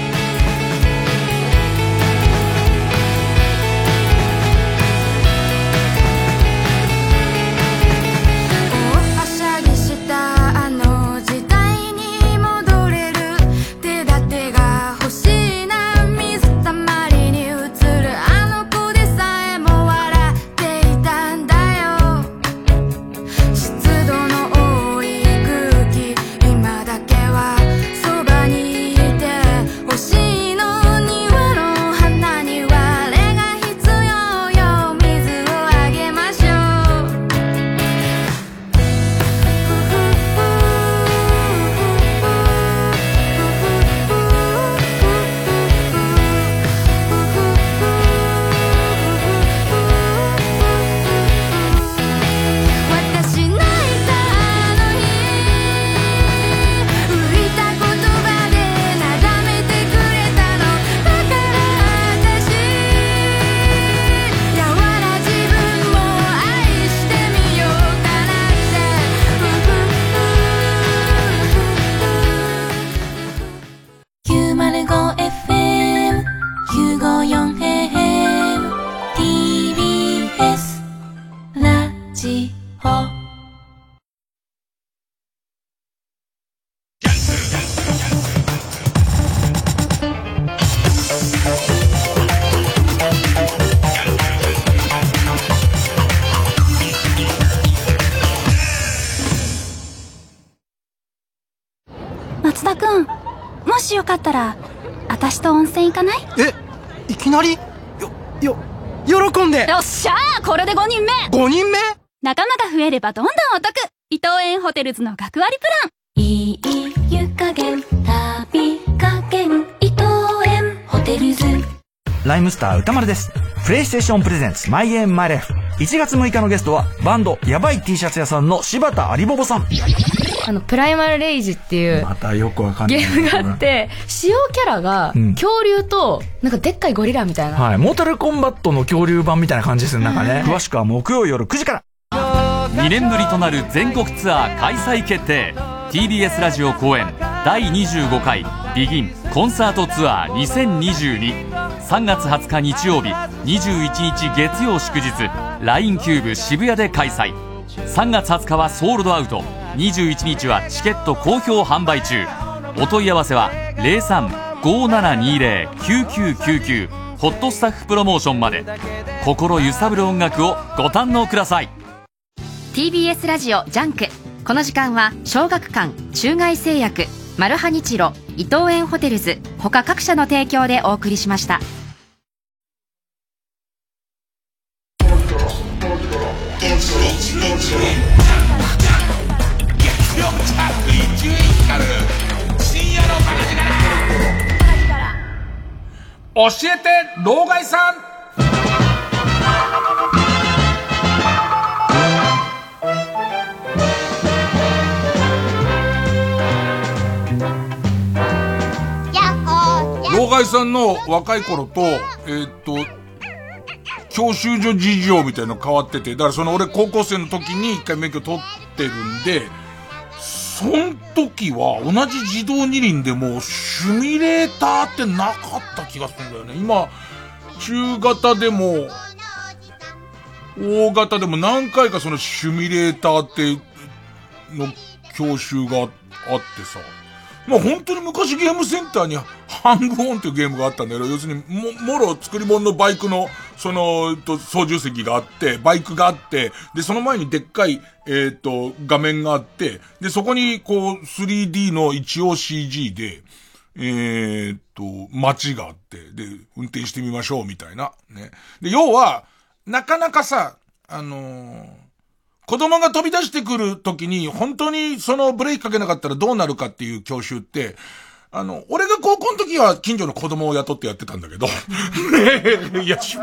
Speaker 12: きなり？よ、よ、喜んで。
Speaker 13: よっしゃーこれで5人目
Speaker 12: !5 人目？
Speaker 13: 仲間が増えればどんどんお得。伊藤園ホテルズの学割プラン。いい湯加減、旅加減、伊藤園ホテルズ
Speaker 4: ライムスター歌丸です。プレイステーションプレゼンツマイゲームマイライフ。1月6日のゲストはバンドやばい T シャツ屋さんの柴田有ボボさん。
Speaker 14: あの、プライマルレイジっていう、
Speaker 4: またよくわかんない。
Speaker 14: ゲームがあって、使用キャラが、恐竜と、なんかでっかいゴリラみたいな。
Speaker 4: はい。モータルコンバットの恐竜版みたいな感じですね、なんかね。詳しくは木曜夜9時から。
Speaker 15: 2年ぶりとなる全国ツアー開催決定 TBS ラジオ公演第25回ビギンコンサートツアー3月20日日曜日21日月曜祝日 LINE キューブ渋谷で開催。3月20日はソールドアウト。21日はチケット好評販売中。お問い合わせは0357209999ホットスタッフプロモーションまで。心揺さぶる音楽をご堪能ください。
Speaker 11: TBS ラジオジャンク。この時間は小学館中外製薬マルハニチロ伊藤園ホテルズ他各社の提供でお送りしました。
Speaker 1: 教えて老害さん。老害さんの若い頃と、えー、っと、教習所事情みたいの変わってて、だからその俺高校生の時に一回免許取ってるんで、そん時は同じ自動二輪でもシミュレーターってなかった気がするんだよね。今、中型でも、大型でも何回かそのシュミレーターって、の教習があってさ、まあ本当に昔ゲームセンターにハングオンっていうゲームがあったんだけど、要するにも、もろ作り物のバイクの、その、と、操縦席があって、バイクがあって、で、その前にでっかい、えっ、ー、と、画面があって、で、そこに、こう、3D の一応 CG で、えー、っと、街があって、で、運転してみましょう、みたいな。ね。で、要は、なかなかさ、あのー、子供が飛び出してくるときに、本当にそのブレーキかけなかったらどうなるかっていう教習って、あの、俺が高校の時は近所の子供を雇ってやってたんだけど、ね いやシ、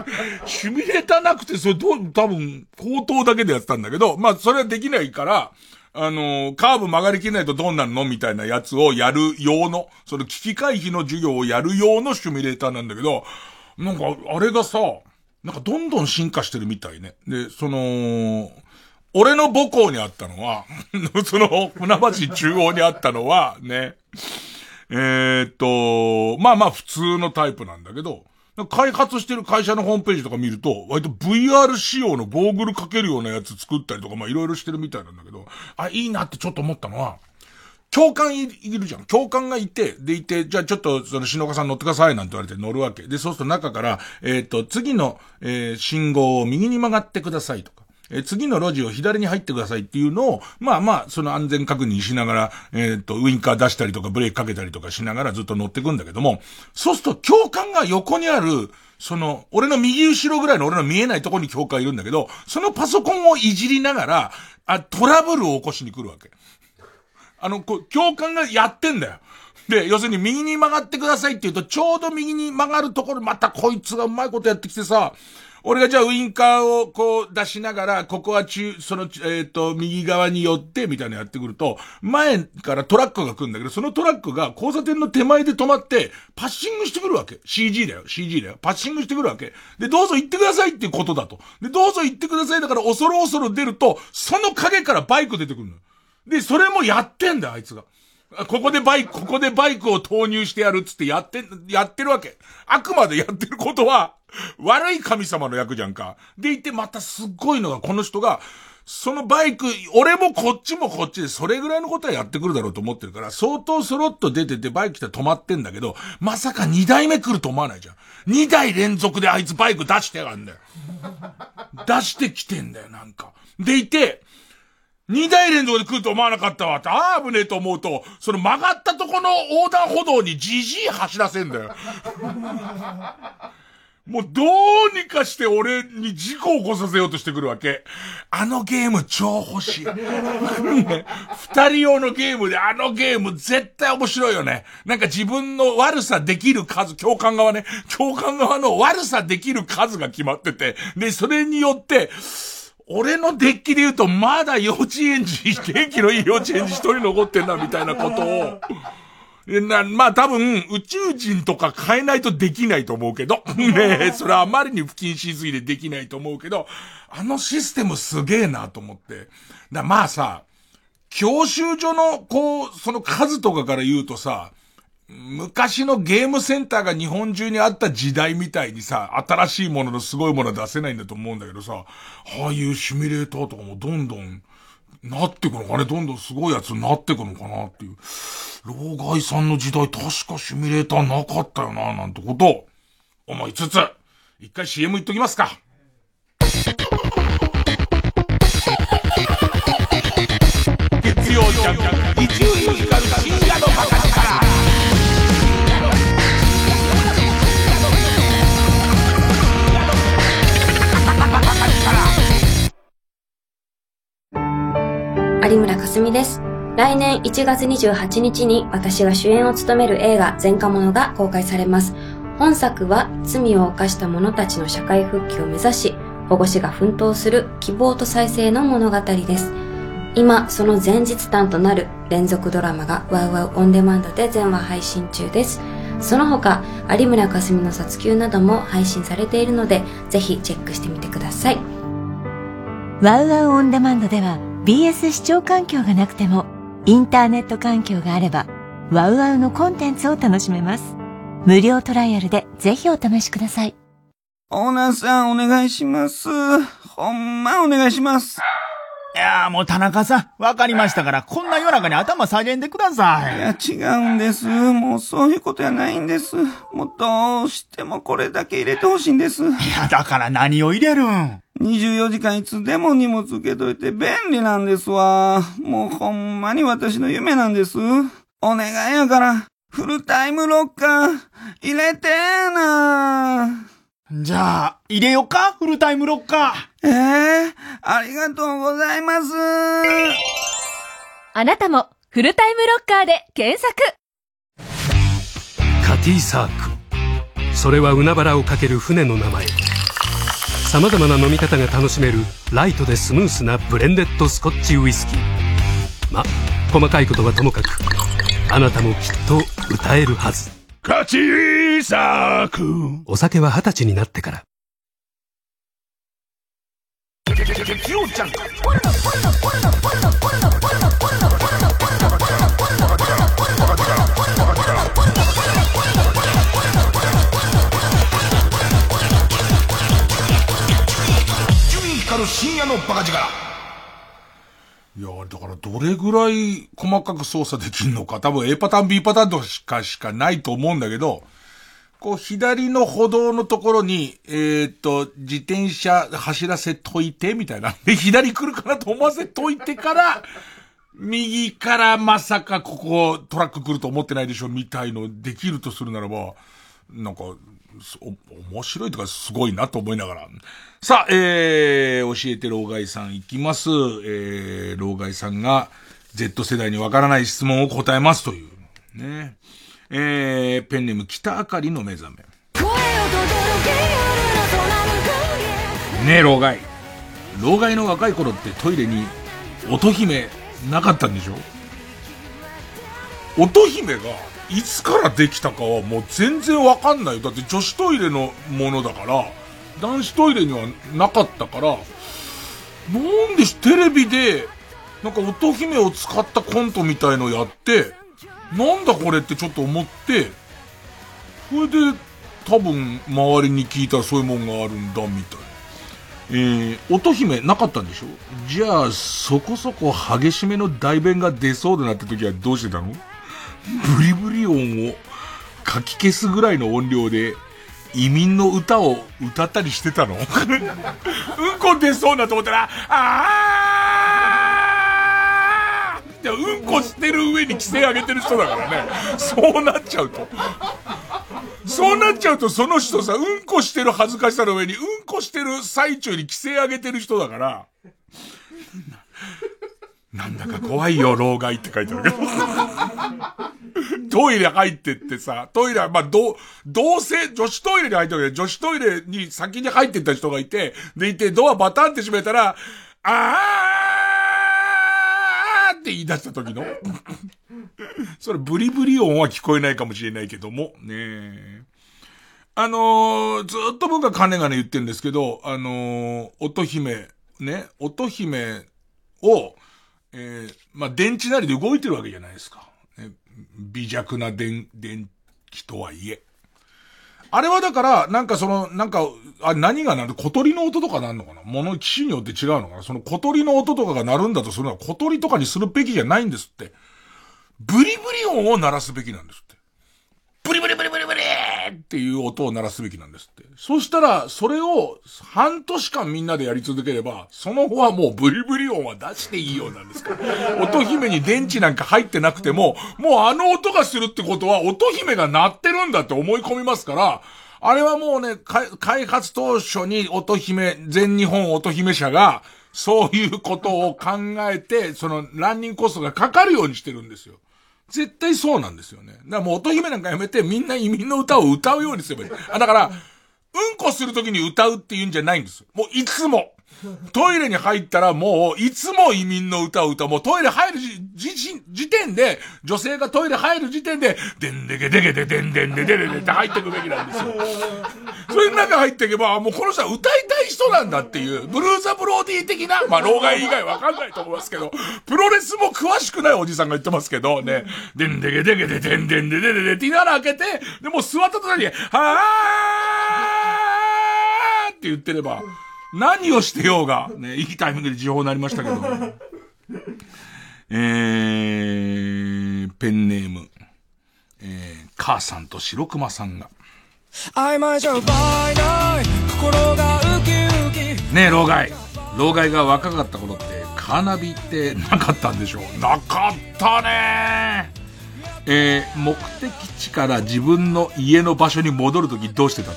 Speaker 1: シミレーターなくて、それどう、多分、口頭だけでやってたんだけど、まあ、それはできないから、あの、カーブ曲がりきれないとどうなるのみたいなやつをやる用の、その危機回避の授業をやる用のシュミレーターなんだけど、なんか、あれがさ、なんかどんどん進化してるみたいね。で、その、俺の母校にあったのは、その、船橋中央にあったのは、ね、えー、っと、まあまあ普通のタイプなんだけど、開発してる会社のホームページとか見ると、割と VR 仕様のゴーグルかけるようなやつ作ったりとか、まあいろいろしてるみたいなんだけど、あ、いいなってちょっと思ったのは、教官いるじゃん。教官がいて、でいて、じゃあちょっと、その、篠岡さん乗ってくださいなんて言われて乗るわけ。で、そうすると中から、えっ、と、次の、えー、信号を右に曲がってくださいとか。え次の路地を左に入ってくださいっていうのを、まあまあ、その安全確認しながら、えっ、と、ウインカー出したりとかブレーキかけたりとかしながらずっと乗ってくんだけども、そうすると教官が横にある、その、俺の右後ろぐらいの俺の見えないとこに教官いるんだけど、そのパソコンをいじりながら、あ、トラブルを起こしに来るわけ。あの、こ教官がやってんだよ。で、要するに右に曲がってくださいって言うと、ちょうど右に曲がるところ、またこいつがうまいことやってきてさ、俺がじゃあウインカーをこう出しながら、ここは中、その、えっ、ー、と、右側に寄って、みたいなのやってくると、前からトラックが来るんだけど、そのトラックが交差点の手前で止まって、パッシングしてくるわけ。CG だよ、CG だよ。パッシングしてくるわけ。で、どうぞ行ってくださいっていうことだと。で、どうぞ行ってくださいだから恐る恐る出ると、その影からバイク出てくるの。で、それもやってんだよ、あいつが。ここでバイク、ここでバイクを投入してやるっつってやって、やってるわけ。あくまでやってることは、悪い神様の役じゃんか。でいてまたすっごいのが、この人が、そのバイク、俺もこっちもこっちでそれぐらいのことはやってくるだろうと思ってるから、相当スロッと出ててバイク来て止まってんだけど、まさか2台目来ると思わないじゃん。2台連続であいつバイク出してやがんだよ。出してきてんだよ、なんか。でいて、二台連続で来ると思わなかったわって、ああ、危ねえと思うと、その曲がったとこの横断歩道にじじい走らせんだよ。もうどうにかして俺に事故を起こさせようとしてくるわけ。あのゲーム超欲しい。二人用のゲームであのゲーム絶対面白いよね。なんか自分の悪さできる数、共感側ね、共感側の悪さできる数が決まってて、で、それによって、俺のデッキで言うと、まだ幼稚園児、元気のいい幼稚園児一人残ってんな、みたいなことを、な、まあ多分、宇宙人とか変えないとできないと思うけど、ねえそれはあまりに不謹慎すぎてできないと思うけど、あのシステムすげえなと思って。だまあさ、教習所の、こう、その数とかから言うとさ、昔のゲームセンターが日本中にあった時代みたいにさ、新しいもののすごいものは出せないんだと思うんだけどさ、ああいうシミュレーターとかもどんどんなってくのかね、どんどんすごいやつになってくのかなっていう。老害さんの時代確かシミュレーターなかったよな、なんてことを思いつつ、一回 CM 言っときますか。月曜ジャ
Speaker 16: 有村架純です。来年1月28日に私が主演を務める映画前科者が公開されます。本作は罪を犯した者たちの社会復帰を目指し、保護司が奮闘する希望と再生の物語です。今、その前日譚となる連続ドラマがワウワウオンデマンドで全話配信中です。その他、有村架純の撮休なども配信されているので、ぜひチェックしてみてください。
Speaker 17: ワウワウオンデマンドでは、BS 視聴環境がなくても、インターネット環境があれば、ワウワウのコンテンツを楽しめます。無料トライアルでぜひお試しください。
Speaker 18: オーナーさんお願いします。ほんまお願いします。
Speaker 19: いやもう田中さん、わかりましたから、こんな夜中に頭下げんでくださ
Speaker 18: い。いや、違うんです。もうそういうことやないんです。もうどうしてもこれだけ入れてほしいんです。い
Speaker 19: や、だから何を入れるん？
Speaker 18: ?24 時間いつでも荷物受けといて便利なんですわ。もうほんまに私の夢なんです。お願いやから、フルタイムロッカー、入れてーなー。
Speaker 19: じゃあ、入れよっかフルタイムロッカ
Speaker 18: ー。ええー、ありがとうございます。
Speaker 11: あなたも、フルタイムロッカーで検索。
Speaker 20: カティサーク。それは海原をかける船の名前。様々な飲み方が楽しめる、ライトでスムースなブレンデッドスコッチウイスキー。ま、細かいことはともかく、あなたもきっと歌えるはず。
Speaker 1: カチーサーク
Speaker 20: お酒は二十歳になってから。
Speaker 1: 深夜のバカ力いや、だからどれぐらい細かく操作できんのか、多分 A パターン B パターンとしかしかないと思うんだけど、こう左の歩道のところに、えー、っと、自転車走らせといて、みたいな。で、左来るかなと思わせといてから、右からまさかここトラック来ると思ってないでしょ、みたいのできるとするならば、なんか、面白いとかすごいなと思いながら。さあ、えー、教えて老害さんいきます。えー、老害さんが Z 世代にわからない質問を答えますという。ね。えー、ペンネーム北あかりの目覚め。ねえ、老害。老害の若い頃ってトイレに乙姫なかったんでしょ？乙姫がいつからできたかはもう全然わかんない。だって女子トイレのものだから、男子トイレにはなかったから、なんでテレビで、なんか乙姫を使ったコントみたいのやって、なんだこれってちょっと思って、それで多分周りに聞いたらそういうもんがあるんだみたい。えー、乙姫なかったんでしょ？じゃあ、そこそこ激しめの代弁が出そうでなった時はどうしてたの？ブリブリ音をかき消すぐらいの音量で移民の歌を歌ったりしてたの？うんこ出そうなと思ったら、あーうんこしてる上に規制上げてる人だからね。そうなっちゃうと。そうなっちゃうとその人さ、うんこしてる恥ずかしさの上に、うんこしてる最中に規制上げてる人だから、なんだか怖いよ、老害って書いてあるけど。トイレ入ってってさ、トイレは、まあ、ど、同性、女子トイレに入ってるけど、女子トイレに先に入ってった人がいて、でいて、ドアバタンって閉めたら、あーって言い出した時の。それ、ブリブリ音は聞こえないかもしれないけども、ねえあのー、ずっと僕は金がね言ってるんですけど、あのー、乙姫、ね、乙姫を、えー、まあ、電池なりで動いてるわけじゃないですか。ね、微弱な電、電気とはいえ。あれはだから、なんかその、なんか、あ、何がなる？小鳥の音とかなんのかな？物、機種によって違うのかな？その小鳥の音とかが鳴るんだとするのは小鳥とかにするべきじゃないんですって。ブリブリ音を鳴らすべきなんですって。ブリブリブリブリブリっていう音を鳴らすべきなんですって。そしたら、それを半年間みんなでやり続ければ、その後はもうブリブリ音は出していいようなんですから。音姫に電池なんか入ってなくても、もうあの音がするってことは音姫が鳴ってるんだって思い込みますから、あれはもうね、開発当初に音姫、全日本音姫社が、そういうことを考えて、そのランニングコストがかかるようにしてるんですよ。絶対そうなんですよね。だからもう乙姫なんかやめてみんな移民の歌を歌うようにすればいい。あ、だから、うんこするときに歌うっていうんじゃないんです。もういつも。トイレに入ったらもう、いつも移民の歌を歌う。もうトイレ入るじ、じ、時点で、女性がトイレ入る時点で、でんでけでけででんでんででででって入ってくべきなんですよ。それの中入っていけば、もうこの人は歌いたい人なんだっていう、ブルーザブローディー的な、まあ、老害以外わかんないと思いますけど、プロレスも詳しくないおじさんが言ってますけど、ね、でんでけでけででんでんででででって言いながら開けて、でも座った途端に、はーって言ってれば、何をしてようが、ね、いいタイミングで情報になりましたけど。えー、ペンネーム、えー、母さんと白熊さんが。曖昧じゃ奪えない心がウキウキねえ、老害。老害が若かった頃って、カーナビってなかったんでしょうなかったねえー、目的地から自分の家の場所に戻るときどうしてたの？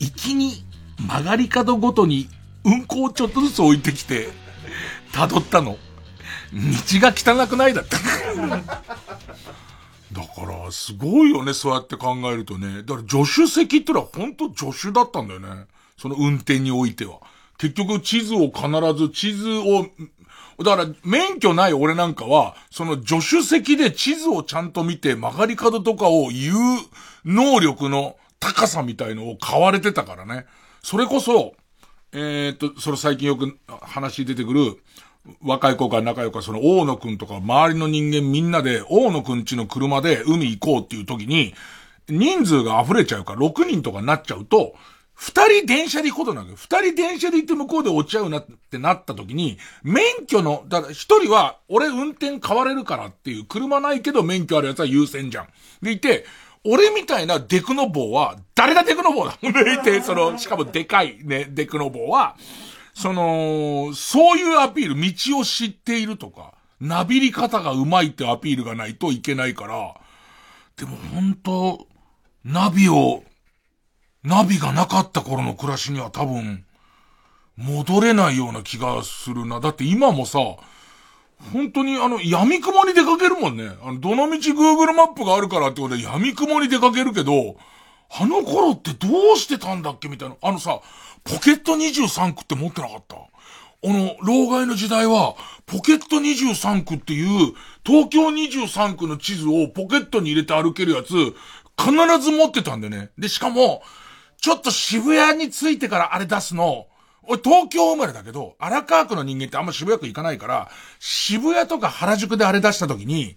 Speaker 1: 行きに曲がり角ごとにうんこをちょっとずつ置いてきて、辿ったの。道が汚くないだって。だから、すごいよね、そうやって考えるとね。だから、助手席ってのは本当助手だったんだよね。その運転においては。結局、地図を必ず、地図を、だから、免許ない俺なんかは、その助手席で地図をちゃんと見て曲がり角とかを言う能力の高さみたいのを買われてたからね。それこそ、えー、っと、それ最近よく話出てくる、若い子から仲良くその大野くんとか周りの人間みんなで大野くんちの車で海行こうっていう時に、人数が溢れちゃうから、6人とかなっちゃうと、二人電車で行くことなく、二人電車で行って向こうで落ちちゃうなってなった時に、免許の、だから一人は、俺運転変われるからっていう、車ないけど免許あるやつは優先じゃん。でいて、俺みたいなデクノボーは、誰がデクノボーだ？でいて、その、しかもでかいね、デクノボーは、その、そういうアピール、道を知っているとか、なびり方がうまいってアピールがないといけないから、でも本当ナビを、ナビがなかった頃の暮らしには多分、戻れないような気がするな。だって今もさ、本当にあの、闇雲に出かけるもんね。あの、どの道 Google マップがあるからってことで闇雲に出かけるけど、あの頃ってどうしてたんだっけみたいな。あのさ、ポケット23区って持ってなかった？あの、老害の時代は、ポケット23区っていう、東京23区の地図をポケットに入れて歩けるやつ、必ず持ってたんでね。で、しかも、ちょっと渋谷に着いてからあれ出すの、俺東京生まれだけど、荒川区の人間ってあんま渋谷区行かないから、渋谷とか原宿であれ出した時に、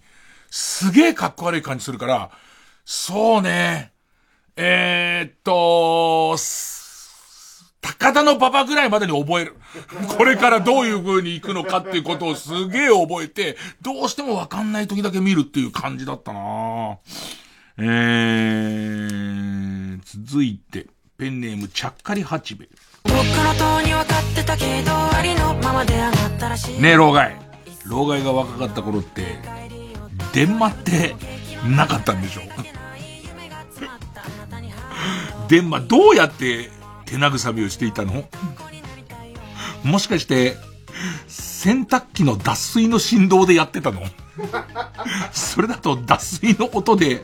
Speaker 1: すげえかっこ悪い感じするから、そうね、えー、っと、高田の馬場ぐらいまでに覚える。これからどういう風に行くのかっていうことをすげえ覚えて、どうしてもわかんない時だけ見るっていう感じだったなえー、続いて、ペンネームちゃっかり八兵衛。ねえ、老害。老害が若かった頃って、電話ってなかったんでしょ？電話どうやって手慰みをしていたの？もしかして、洗濯機の脱水の振動でやってたの？それだと脱水の音で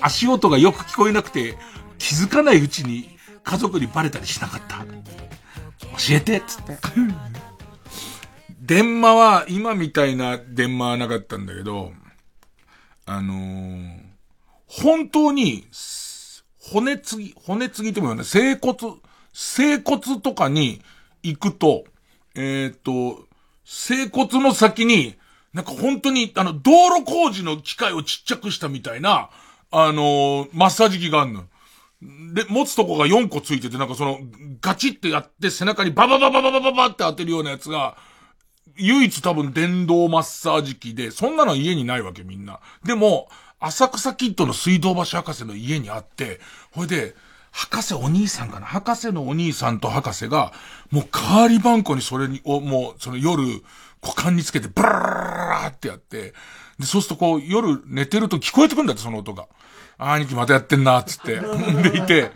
Speaker 1: 足音がよく聞こえなくて気づかないうちに家族にバレたりしなかった。教えてっつって。電話は、今みたいな電話はなかったんだけど、あのー、本当に、骨継ぎ、骨継ぎっても言うね、整骨、整骨とかに行くと、えっ、ー、と、整骨の先に、なんか本当に、あの、道路工事の機械をちっちゃくしたみたいな、あのー、マッサージ機があるの。で、持つとこが4個ついてて、なんかその、ガチってやって背中にババババババババって当てるようなやつが、唯一多分電動マッサージ機で、そんなの家にないわけみんな。でも、浅草キッドの水道橋博士の家にあって、ほいで、博士お兄さんかな？博士のお兄さんと博士が、もう代わりばんこにそれに、を、もう、その夜、股間につけて、ブラーってやって、で、そうするとこう、夜寝てると聞こえてくんだって、その音が。兄貴またやってんな、つって。でいて、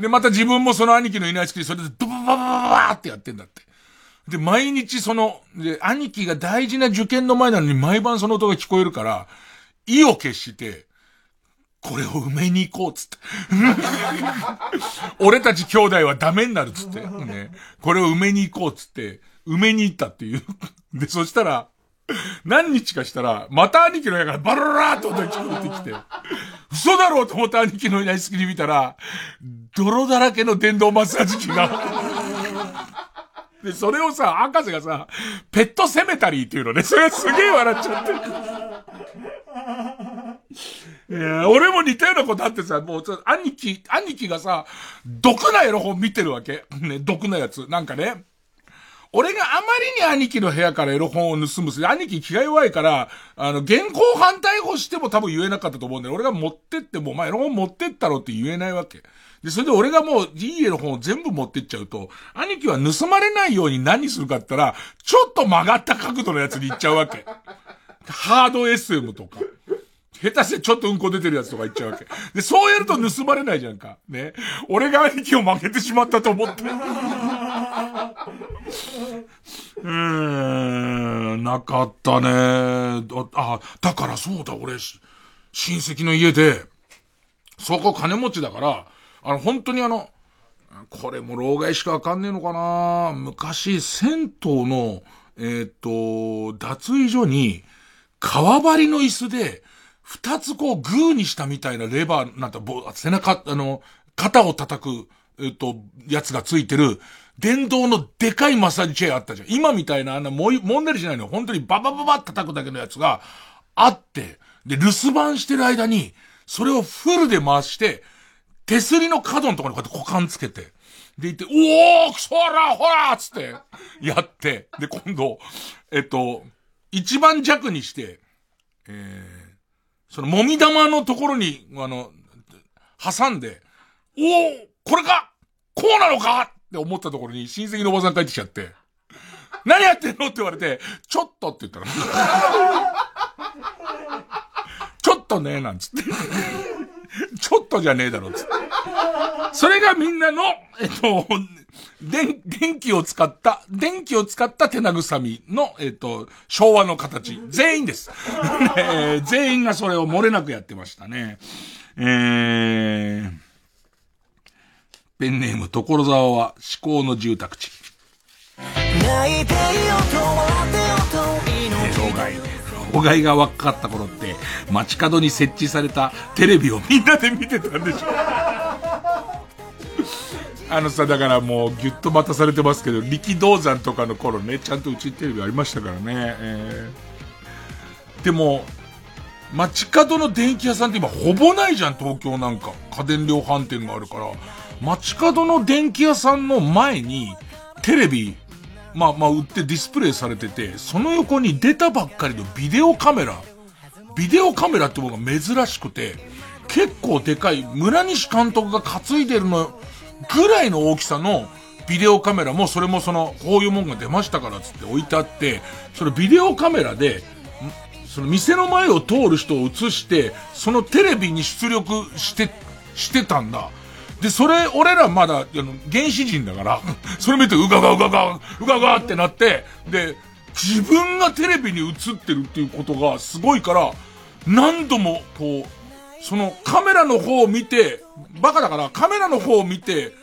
Speaker 1: で、また自分もその兄貴のいない隙にそれでドバババババってやってんだって。で、毎日その、で、兄貴が大事な受験の前なのに毎晩その音が聞こえるから、意を決して、これを埋めに行こう、つって。俺たち兄弟はダメになる、つって。ね。これを埋めに行こう、つって、埋めに行ったっていう。で、そしたら、何日かしたら、また兄貴の部屋からバララーっと音が聞こえてきて、嘘だろうと思った兄貴のいない隙に見たら、泥だらけの電動マッサージ機が。で、それをさ、博士がさ、ペットセメタリーっていうのね、それすげえ笑っちゃって。いや俺も似たようなことあってさ、もう兄貴、兄貴がさ、毒なエロ本見てるわけ。ね、毒なやつ。なんかね。俺があまりに兄貴の部屋からエロ本を盗むす。兄貴気が弱いから、あの、現行犯逮捕しても多分言えなかったと思うんだよ。俺が持ってっても、まあ、エロ本持ってったろって言えないわけ。で、それで俺がもういいエロ本を全部持ってっちゃうと、兄貴は盗まれないように何するかって言ったら、ちょっと曲がった角度のやつに行っちゃうわけ。ハード SM とか。下手してちょっとうんこ出てるやつとか言っちゃうわけ。で、そうやると盗まれないじゃんか。ね。俺が兄貴を負けてしまったと思って。うーん、なかったね。あ、だからそうだ、俺、親戚の家で、そこ金持ちだから、あの、本当にあの、これも老害しかわかんねえのかな昔、銭湯の、えっ、と、脱衣所に、革張りの椅子で、二つこうグーにしたみたいなレバー、なんて、背中、あの、肩を叩く、えっ、と、やつがついてる、電動のでかいマッサージチェアあったじゃん。今みたいなあんなも、もんでりしないの。本当にババババって叩くだけのやつがあって、で、留守番してる間に、それをフルで回して、手すりの角のところにこうやって股間つけて、で、言って、おー、そら、ほらつって、やって、で、今度、えっと、一番弱にして、えー、その、もみ玉のところに、あの、挟んで、おお、これかこうなのかって思ったところに親戚のおばさん帰ってきちゃって、何やってんの？って言われて、ちょっとって言ったら、ちょっとね、なんつって。ちょっとじゃねえだろ、つって。それがみんなの、えっと、電、電気を使った、電気を使った手慰みの、えっと、昭和の形。全員です。えー、全員がそれを漏れなくやってましたね。えー、ペンネーム、所沢は思考の住宅地。泣いてよと笑ってよと、老害。老害が若かった頃って、街角に設置されたテレビを みんなで見てたんでしょ。あのさ、だからもうぎゅっと待たされてますけど、力道山とかの頃ね、ちゃんとうちテレビありましたからね。えー、でも、街角の電気屋さんって今ほぼないじゃん、東京なんか。家電量販店があるから。街角の電気屋さんの前に、テレビ、まあまあ売ってディスプレイされてて、その横に出たばっかりのビデオカメラ。ビデオカメラってものが珍しくて、結構でかい、村西監督が担いでるのぐらいの大きさのビデオカメラも、それもその、こういうもんが出ましたからつって置いてあって、そのビデオカメラで、その店の前を通る人を映して、そのテレビに出力して、してたんだ。で、それ、俺らまだ、あの、原始人だから、それ見て、うががうがが、うががってなって、で、自分がテレビに映ってるっていうことがすごいから、何度も、こう、そのカメラの方を見て、バカだからカメラの方を見て、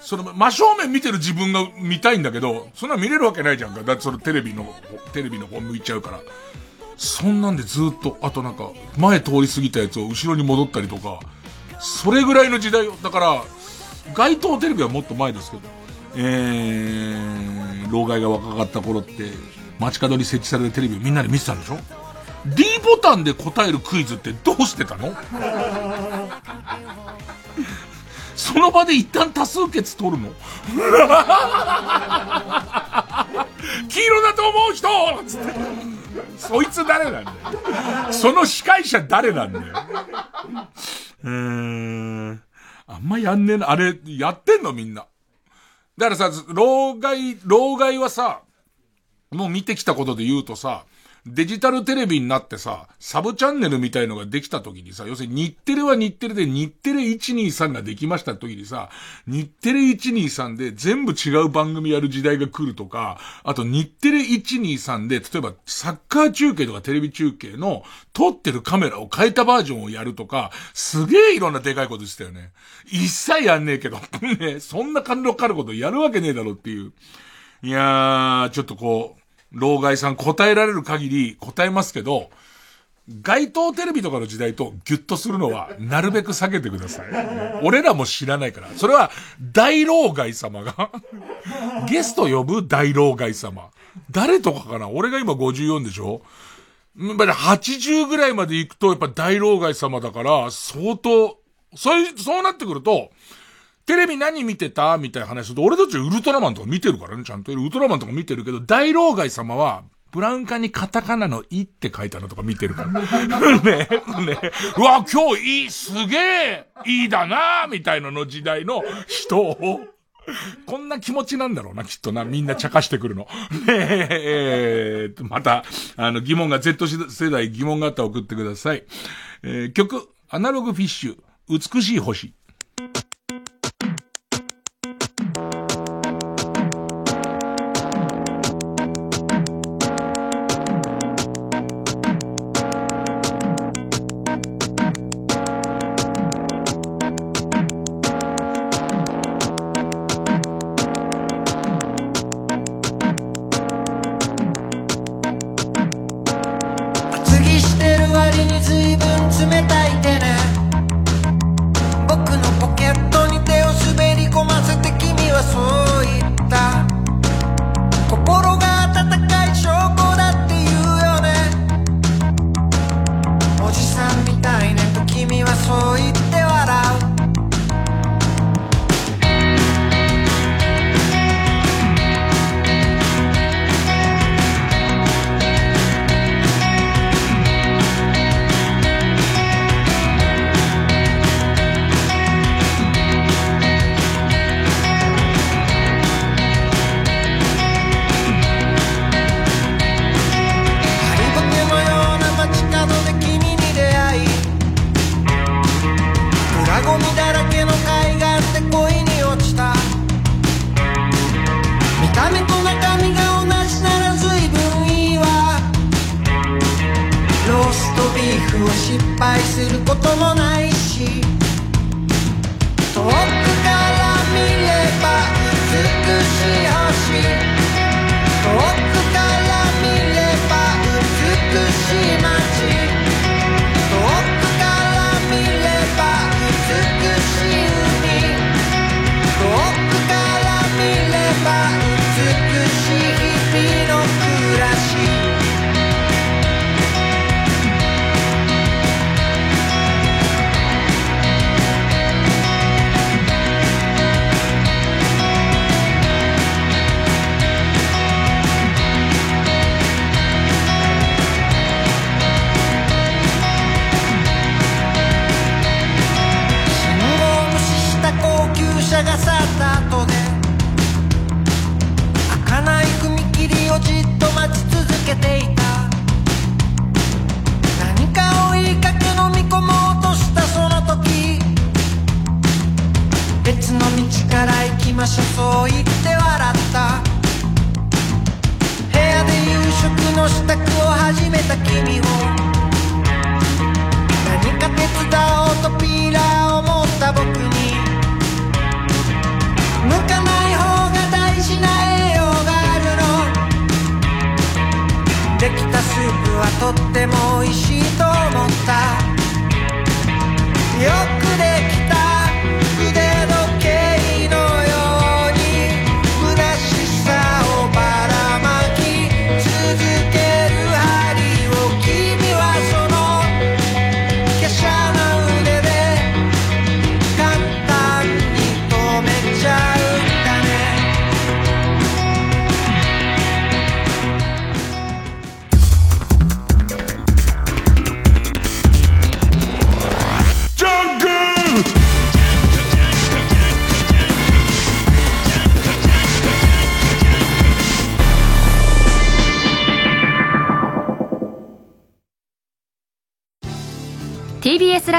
Speaker 1: その真正面見てる自分が見たいんだけど、そんな見れるわけないじゃんか。だってそのテレビの、テレビの方向いちゃうから。そんなんでずっと、あとなんか、前通り過ぎたやつを後ろに戻ったりとか、それぐらいの時代よ。だから、街頭テレビはもっと前ですけど、えー、老害が若かった頃って、街角に設置されるテレビをみんなで見てたんでしょ ?D ボタンで答えるクイズってどうしてたの？その場で一旦多数決取るの？黄色だと思う人つって。そいつ誰なんだよ。その司会者誰なんだよ。うん。あんまやんねえな。あれ、やってんのみんな。だからさ、老害、老害はさ、もう見てきたことで言うとさ、デジタルテレビになってさ、サブチャンネルみたいのができた時にさ、要するに日テレは日テレで日テレ123ができました時にさ、日テレ123で全部違う番組やる時代が来るとか、あと日テレ123で、例えばサッカー中継とかテレビ中継の撮ってるカメラを変えたバージョンをやるとか、すげえいろんなでかいことしてたよね。一切やんねえけど、ね、そんな感動かかることやるわけねえだろっていう。いやー、ちょっとこう、老害さん答えられる限り答えますけど、街頭テレビとかの時代とギュッとするのは、なるべく避けてください。俺らも知らないから。それは、大老害様がゲスト呼ぶ大老害様。誰とかかな？俺が今54でしょ？
Speaker 21: やっぱり80ぐらいまで行くと、やっぱ大老害様だから、相当、そういう、そうなってくると、テレビ何見てた？みたいな話すると、俺たちウルトラマンとか見てるからね、ちゃんと。ウルトラマンとか見てるけど、大老害様は、ブラウン管にカタカナのイって書いたのとか見てるから。ね、ね。うわ、今日いい、すげえ、いいだなみたいなの時代の人を、こんな気持ちなんだろうな、きっとな。みんな茶化してくるの。ねえー、また、あの、疑問が、Z 世代疑問があったら送ってください。えー、曲、アナログフィッシュ、美しい星。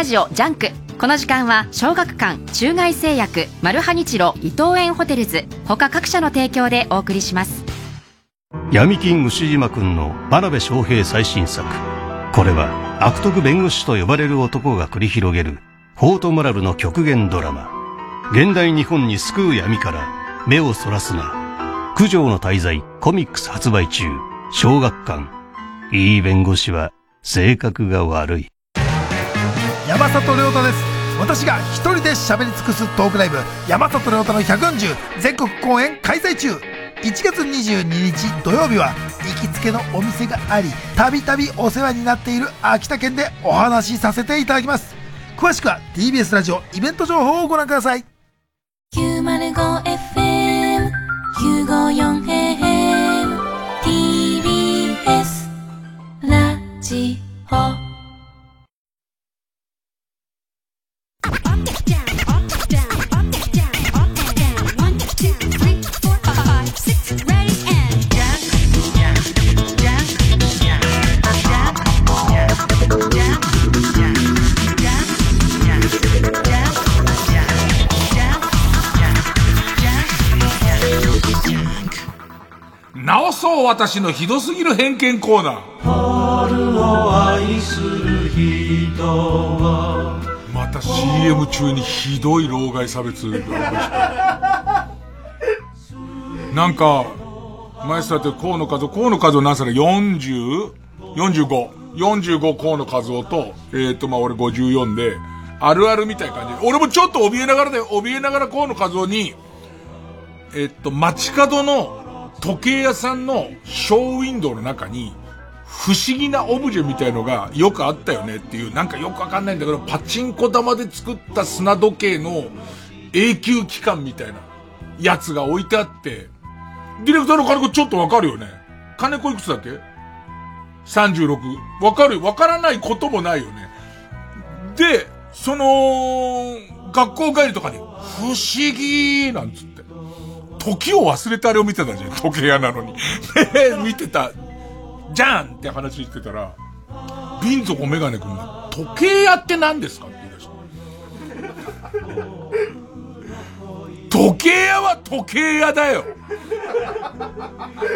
Speaker 22: ジオジャンク。この時間は小学館中外製薬マルハニチロ伊藤園ホテルズ。他各社の提供でお送りします。
Speaker 23: 闇金ウシジマくんの真鍋昌平最新作。これは悪徳弁護士と呼ばれる男が繰り広げるフォートモラルの極限ドラマ。現代日本に巣食う闇から目をそらすな。九条の大罪コミックス発売中。小学館。いい弁護士は性格が悪い。
Speaker 9: 山里亮太です。私が一人で喋り尽くすトークライブ山里亮太の140全国公演開催中。1月22日土曜日は行
Speaker 10: きつけのお店がありたびたびお世話になっている秋田県でお話しさせていただきます。詳しくは TBS ラジオイベント情報をご覧ください。
Speaker 11: 905FM954AM
Speaker 1: 私のひどすぎる偏見コーナー。
Speaker 9: 春を愛する人は
Speaker 1: また CM 中にひどい老害差別。なんか、前さって河野和夫、河野和夫何歳だ ?40?45。45河野和夫と、えっ、ー、と、まあ、俺54で、あるあるみたいな感じで。俺もちょっと怯えながらで、怯えながら河野和夫に、えっ、ー、と、街角の時計屋さんのショーウィンドウの中に、不思議なオブジェみたいのがよくあったよねっていう、なんかよくわかんないんだけど、パチンコ玉で作った砂時計の永久期間みたいなやつが置いてあって、ディレクターの金子ちょっとわかるよね金子いくつだっけ ?36。わかるわからないこともないよね。で、その、学校帰りとかに、不思議なんつって。時を忘れてあれを見てたじゃん。時計屋なのに。見てた。じゃんって話してたら、瓶底メガネ君が、時計屋って何ですかって言い出した。時計屋は時計屋だよ。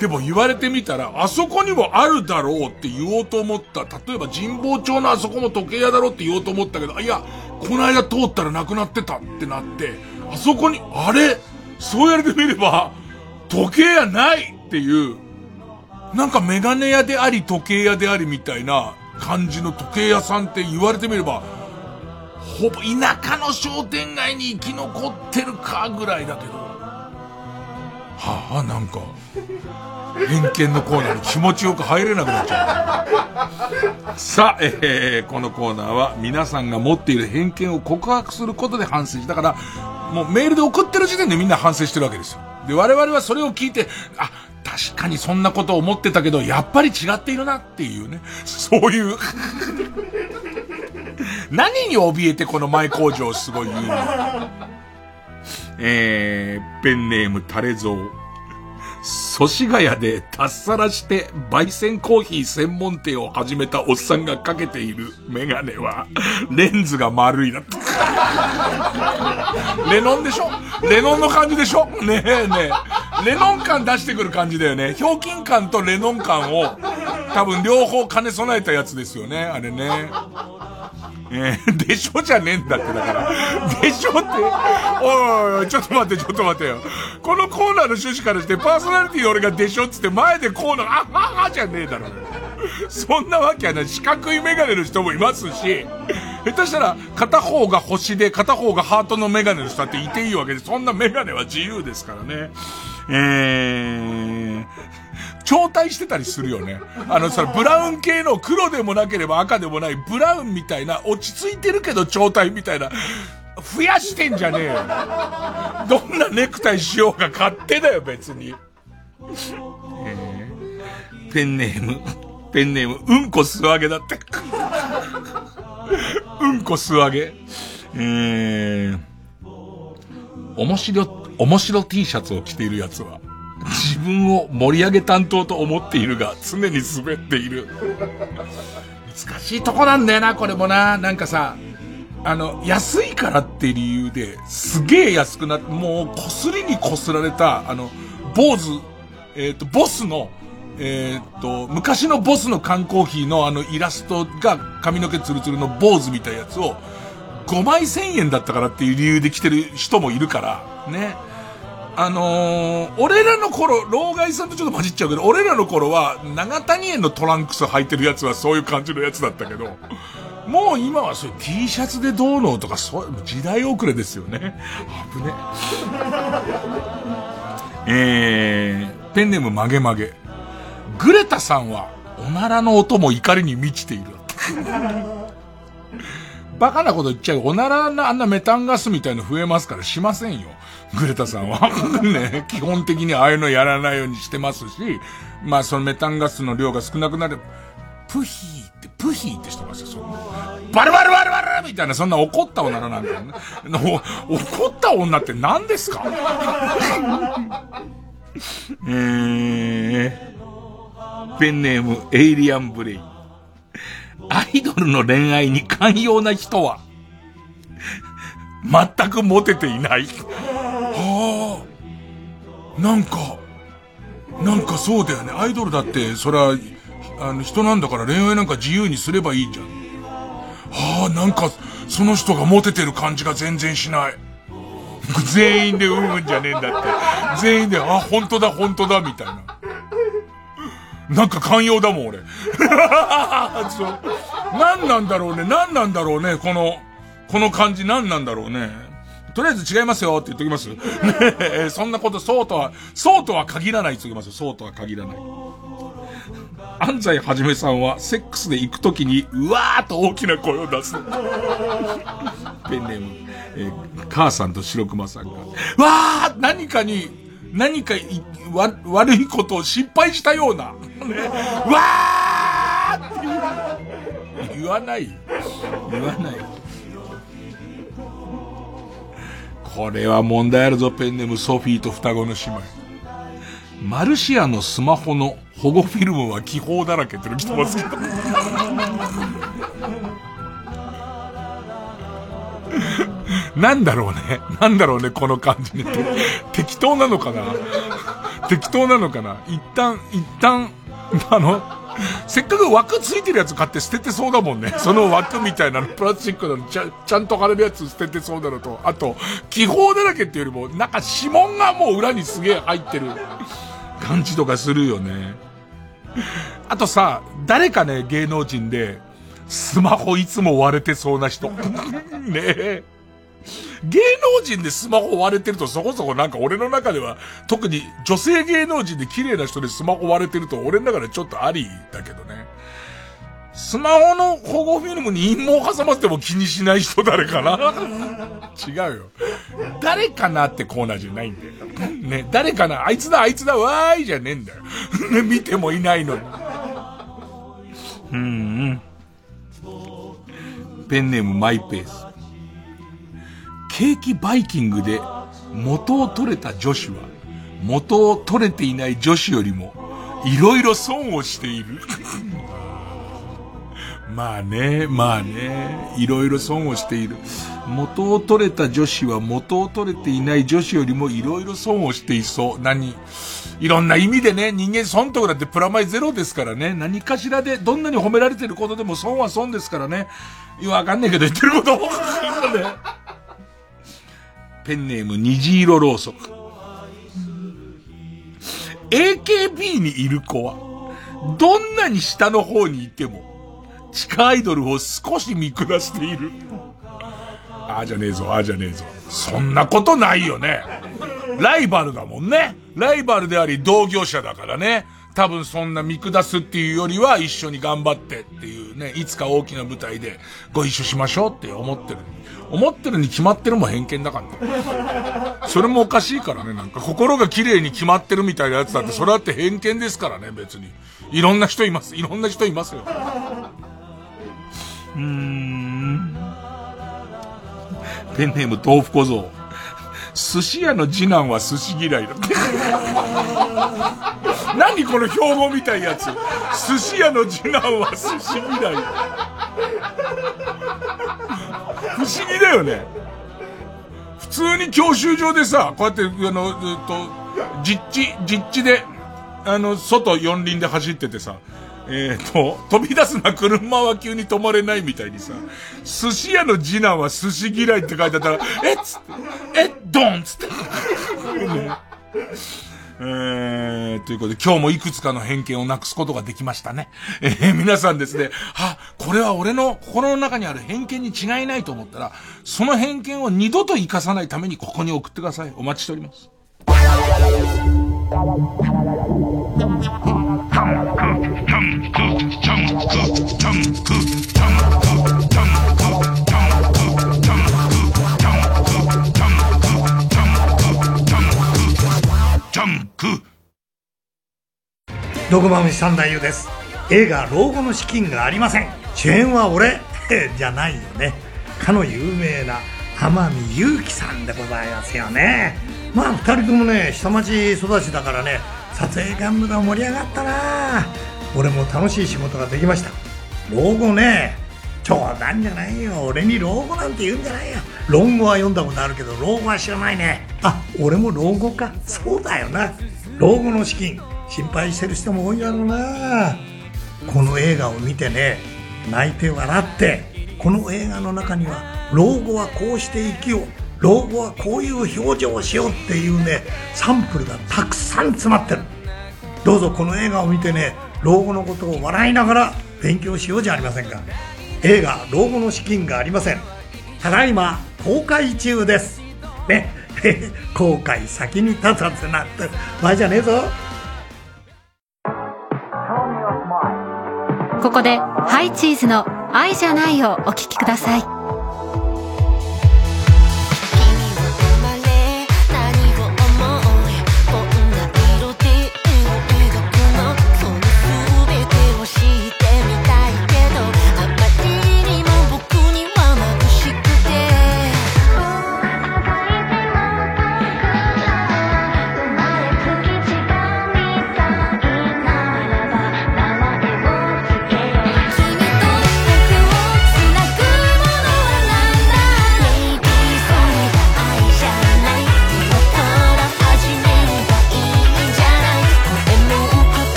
Speaker 1: でも言われてみたら、あそこにもあるだろうって言おうと思った。例えば神保町のあそこも時計屋だろうって言おうと思ったけど、いや、この間通ったらなくなってたってなって、あそこに、あれ？そうやってみれば、時計屋ないっていう、なんかメガネ屋であり時計屋でありみたいな感じの時計屋さんって言われてみれば、ほぼ田舎の商店街に生き残ってるかぐらいだけど、はあ、なんか、偏見のコーナーに気持ちよく入れなくなっちゃう。さあ、えー、このコーナーは皆さんが持っている偏見を告白することで反省し、だから、もうメールで送ってる時点でみんな反省してるわけですよ。で、我々はそれを聞いて、あ、確かにそんなことを思ってたけど、やっぱり違っているなっていうね。そういう 何に怯えてこの前工場をすごい言うのえー、ペンネームタレゾウ。祖師ヶ谷で脱サラして焙煎コーヒー専門店を始めたおっさんがかけているメガネは、レンズが丸いな。レノンでしょ？レノンの感じでしょ？ねえねえ。レノン感出してくる感じだよね。ひょうきん感とレノン感を多分両方兼ね備えたやつですよね。あれね。えー、でしょじゃねえんだって、だから。でしょって、おいおい、ちょっと待って、ちょっと待ってよ。このコーナーの趣旨からして、パーソナリティ俺がでしょっつって前でコーナー、あははじゃねえだろ。そんなわけはない。四角いメガネの人もいますし、下手したら片方が星で片方がハートのメガネの人だっていていいわけで、そんなメガネは自由ですからね。えー、超体してたりするよね。あのさ、ブラウン系の黒でもなければ赤でもないブラウンみたいな、落ち着いてるけど超体みたいな、増やしてんじゃねえよ。どんなネクタイしようが勝手だよ、別に。えー、ペンネーム、ペンネーム、うんこ素揚げだって。うんこ素揚げ。えー、面白、面白 T シャツを着ているやつは、自分を盛り上げ担当と思っているが、常に滑っている。難しいとこなんだよな、これもな。なんかさ、あの、安いからって理由で、すげえ安くなって、もう、こすりにこすられた、あの、坊主、えっ、ー、と、ボスの、えっ、ー、と、昔のボスの缶コーヒーのあのイラストが髪の毛ツルツルの坊主みたいなやつを、5枚1000円だったからっていう理由で来てる人もいるから、ね。あのー、俺らの頃、老害さんとちょっと混じっちゃうけど、俺らの頃は、長谷園のトランクス履いてるやつはそういう感じのやつだったけど、もう今はそういう T シャツでどうのとか、そういう時代遅れですよね。危ね。えー、ペンネーム曲げ曲げ。グレタさんは、おならの音も怒りに満ちている。バカなこと言っちゃう。おならのあんなメタンガスみたいの増えますからしませんよ。グレタさんは。ね、基本的にああいうのやらないようにしてますし、まあそのメタンガスの量が少なくなる。プヒーって、プヒーってしてますよ、そんな。バルバルバルバルみたいな、そんな怒ったおならなんだよね。怒った女って何ですか？えー、ペンネーム、エイリアンブレイ。アイドルの恋愛に寛容な人は、全くモテていない。はあ、なんか、なんかそうだよね。アイドルだって、それは、あの、人なんだから恋愛なんか自由にすればいいじゃん。はあ、なんか、その人がモテてる感じが全然しない。全員でうんうんじゃねえんだって。全員で、あ、本当だ、本当だ、みたいな。なんか寛容だもん、俺。何なんだろうね、何なんだろうね、この、この感じ何なんだろうね。とりあえず違いますよって言っときますねえそんなこと、そうとは、そうとは限らないって言っときますよ。そうとは限らない。安西はじめさんは、セックスで行くときに、うわーっと大きな声を出す。ペンネーム、えー、母さんと白熊さんが、わー何かに、何かわ、悪いことを失敗したような、ね、わーって言わない。言わない。これは問題あるぞ、ペンネームソフィーと双子の姉妹。マルシアのスマホの保護フィルムは気泡だらけっての来てますけど。なんだろうね。なんだろうね、この感じね。適当なのかな適当なのかな一旦、一旦、あの、せっかく枠ついてるやつ買って捨ててそうだもんね。その枠みたいなの、プラスチックのちゃちゃんと貼れるやつ捨ててそうなのと、あと、気泡だらけっていうよりも、なんか指紋がもう裏にすげえ入ってる感じとかするよね。あとさ、誰かね、芸能人で、スマホいつも割れてそうな人。ねえ。芸能人でスマホ割れてるとそこそこなんか俺の中では、特に女性芸能人で綺麗な人でスマホ割れてると俺の中でちょっとありだけどね。スマホの保護フィルムに陰謀挟まっても気にしない人誰かな？違うよ。誰かなってコーナーじゃないんだよ。ね、誰かな？あいつだあいつだわーいじゃねえんだよ。ね、見てもいないのに。うん、うん。ペンネームマイペース。ケーキバイキングで元を取れた女子は、元を取れていない女子よりも、いろいろ損をしている。まあね、まあね、いろいろ損をしている。元を取れた女子は元を取れていない女子よりもいろいろ損をしていそう。何いろんな意味でね、人間損得だってプラマイゼロですからね。何かしらで、どんなに褒められてることでも損は損ですからね。わかんないけど言ってること。ペンネーム虹色ろうそく。AKB にいる子は、どんなに下の方にいても、地下アイドルを少し見下している。ああじゃねえぞ、ああじゃねえぞ。そんなことないよね。ライバルだもんね。ライバルであり同業者だからね。多分そんな見下すっていうよりは一緒に頑張ってっていうね、いつか大きな舞台でご一緒しましょうって思ってる。思ってるに決まってるも偏見だからね。それもおかしいからね、なんか心が綺麗に決まってるみたいなやつだって、それだって偏見ですからね、別に。いろんな人います。いろんな人いますよ。うーん。ペンネーム豆腐小僧。寿司屋の次男は寿司嫌いだ。何この標語みたいやつ。寿司屋の次男は寿司嫌い。不思議だよね。普通に教習所でさ、こうやって、あの、ずっと、実地、実地で、あの、外四輪で走っててさ、えっ、と、飛び出すな車は急に止まれないみたいにさ、寿司屋の次男は寿司嫌いって書いてあったら、えっつって、えっドンつって。えー、ということで、今日もいくつかの偏見をなくすことができましたね。えー、皆さんですね、あ、これは俺の心の中にある偏見に違いないと思ったら、その偏見を二度と生かさないためにここに送ってください。お待ちしております。
Speaker 10: クドグマムシ三男優です。映画老後の資金がありません。主演は俺。じゃないよね。かの有名な天海祐希さんでございますよね。まあ2人ともね下町育ちだからね撮影幹部が盛り上がったな。俺も楽しい仕事ができました。老後ね冗談じゃないよ。俺に老後なんて言うんじゃないよ。論語は読んだことあるけど老後は知らないね。あ俺も老後か。そうだよな。老後の資金心配してる人も多いだろうな。この映画を見てね泣いて笑ってこの映画の中には老後はこうして生きよう。老後はこういう表情をしようっていうねサンプルがたくさん詰まってる。どうぞこの映画を見てね老後のことを笑いながら勉強しようじゃありませんか。映画「老後の資金がありません」ただいま公開中です。ね。後悔先に立たずなって場合じゃねえぞ。
Speaker 2: ここでハイチーズの愛じゃないをお聴きください。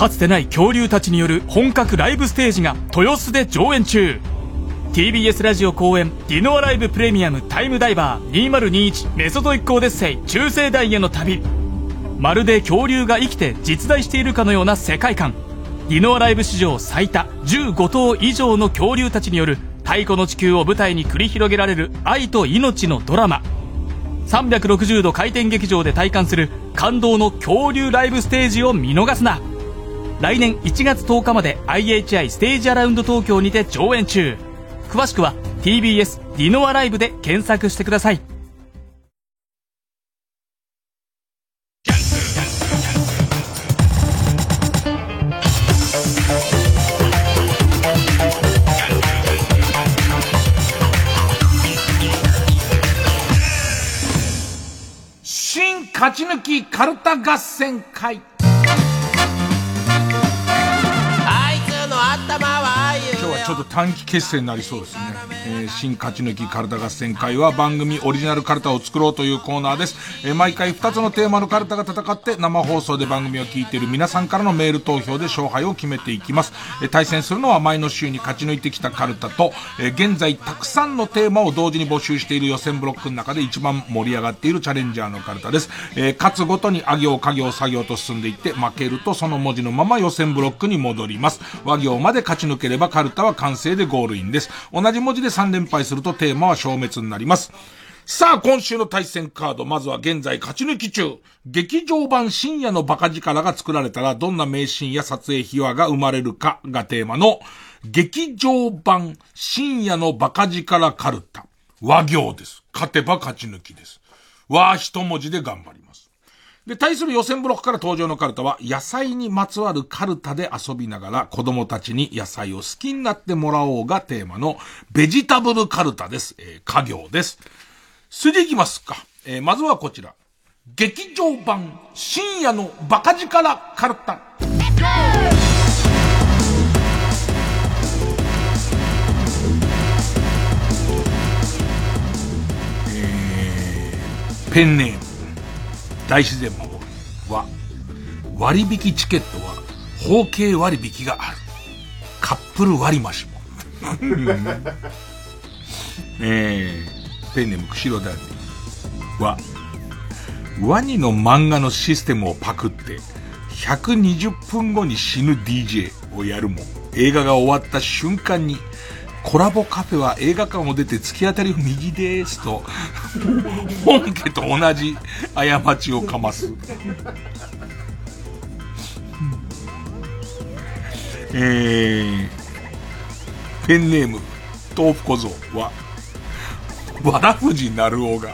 Speaker 7: かつてない恐竜たちによる本格ライブステージが豊洲で上演中。TBS ラジオ公演ディノアライブプレミアムタイムダイバー2021メソドイックオデッセイ中世代への旅。まるで恐竜が生きて実在しているかのような世界観。ディノアライブ史上最多15頭以上の恐竜たちによる太古の地球を舞台に繰り広げられる愛と命のドラマ。360度回転劇場で体感する感動の恐竜ライブステージを見逃すな。来年1月10日まで IHI ステージアラウンド東京にて上演中。詳しくは TBS ディノアライブで検索してください。
Speaker 1: 新勝ち抜きカルタ合戦会。ちょっと短期決戦になりそうですね。えー、新勝ち抜きカルタ合戦会は番組オリジナルカルタを作ろうというコーナーです。えー、毎回2つのテーマのカルタが戦って生放送で番組を聞いている皆さんからのメール投票で勝敗を決めていきます。えー、対戦するのは前の週に勝ち抜いてきたカルタと、え現在たくさんのテーマを同時に募集している予選ブロックの中で一番盛り上がっているチャレンジャーのカルタです。え勝つごとにあ行、家行、作業と進んでいって負けるとその文字のまま予選ブロックに戻ります。和行まで勝ち抜ければカルタは完成でゴールインです。同じ文字で3連敗するとテーマは消滅になります。さあ、今週の対戦カード、まずは現在勝ち抜き中。劇場版深夜のバカ力が作られたら、どんな名シーンや撮影秘話が生まれるかがテーマの、劇場版深夜のバカ力カルタ。和行です。勝てば勝ち抜きです。和一文字で頑張り。で、対する予選ブロックから登場のカルタは、野菜にまつわるカルタで遊びながら子供たちに野菜を好きになってもらおうがテーマのベジタブルカルタです。えー、家業です。筋いきますか。えー、まずはこちら。劇場版深夜のバカ力カルタ。えー、ペンネーム。大自然は、割引チケットは、包茎割引がある。カップル割増も。えー、ペンネーム釧路大は、ワニの漫画のシステムをパクって、120分後に死ぬ DJ をやるも、映画が終わった瞬間に、コラボカフェは映画館を出て突き当たり右ですと、本家と同じ過ちをかます。えー、ペンネーム、豆腐小僧は、わらふじなるおが、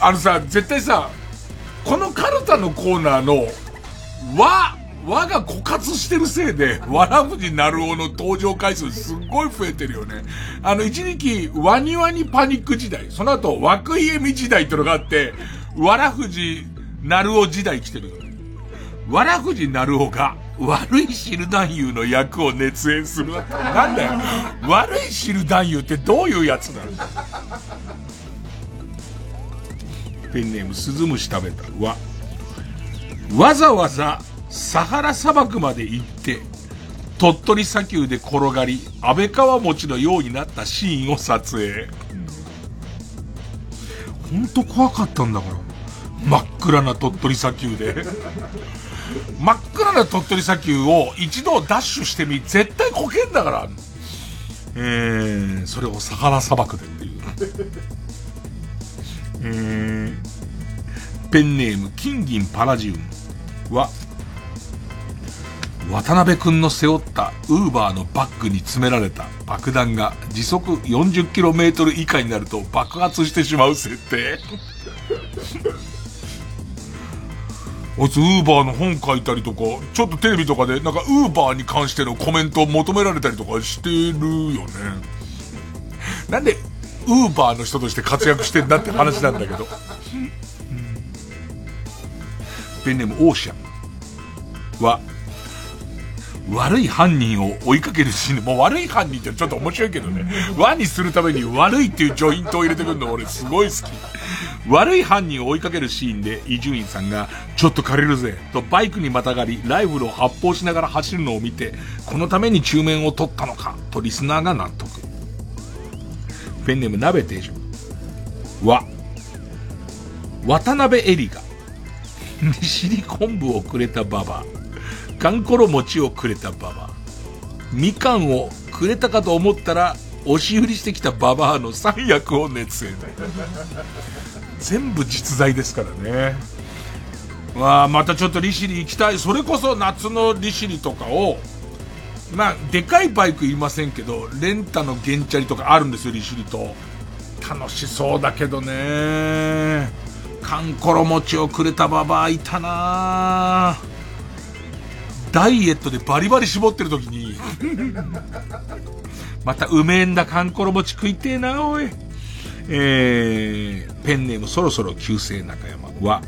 Speaker 1: あのさ、絶対さ、このカルタのコーナーの、和、和が枯渇してるせいで、わらふじなるおの登場回数すっごい増えてるよね。あの、一時期、ワニワニパニック時代、その後、枠家み時代ってのがあって、わらふじなるお時代来てるよね。わらふじなるおが、悪い汁男優の役を熱演する。なんだよ。悪い汁男優ってどういうやつなの？ペンネーム、スズムシ食べた。わ。わざわざ、サハラ砂漠まで行って、鳥取砂丘で転がり、安倍川餅のようになったシーンを撮影。ほんと怖かったんだから。真っ暗な鳥取砂丘で。真っ暗な鳥取砂丘を一度ダッシュしてみ、絶対こけんだから。えー、それをサハラ砂漠でっていう。えー、ペンネーム、金銀パラジウムは、渡辺くんの背負ったウーバーのバッグに詰められた爆弾が時速 40km 以下になると爆発してしまう設定 あいつウーバーの本書いたりとか、ちょっとテレビとかでなんかウーバーに関してのコメントを求められたりとかしてるよね。なんでウーバーの人として活躍してんだって話なんだけど。ペンネームオーシャンは、悪い犯人を追いかけるシーンでもう悪い犯人ってちょっと面白いけどね。輪にするために悪いっていうジョイントを入れてくるの俺すごい好き。悪い犯人を追いかけるシーンで伊集院さんが、ちょっと借りるぜ、とバイクにまたがり、ライフルを発砲しながら走るのを見て、このために中面を取ったのか、とリスナーが納得。ペンネーム鍋定食。は、渡辺エリが、利尻昆布をくれたババア、かんころ餅をくれたババア、みかんをくれたかと思ったら、押し売りしてきたババアの三役を熱演。全部実在ですからね。まあ、またちょっと利尻行きたい。それこそ夏の利尻とかを、まあ、でかいバイクいませんけど、レンタの原チャリとかあるんですよ、利尻と。楽しそうだけどね。かんころ餅をくれたババアいたなダイエットでバリバリ絞ってる時にまたうめえんだかんころ餅食いてえな、おい。えー、ペンネームそろそろ旧姓中山は、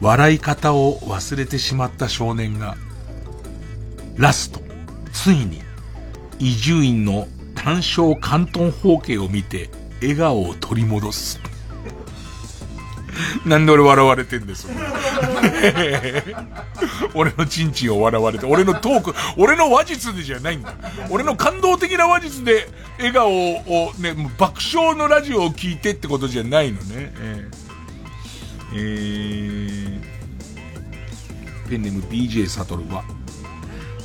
Speaker 1: 笑い方を忘れてしまった少年が、ラスト、ついに、伊集院の単勝関東方形を見て、笑顔を取り戻す。なんで俺笑われてんです 俺のチンチンを笑われて、俺のトーク、俺の話術でじゃないんだ。俺の感動的な話術で笑顔をね、爆笑のラジオを聞いてってことじゃないのね。えー、えー、ペンネーム BJ サトルは、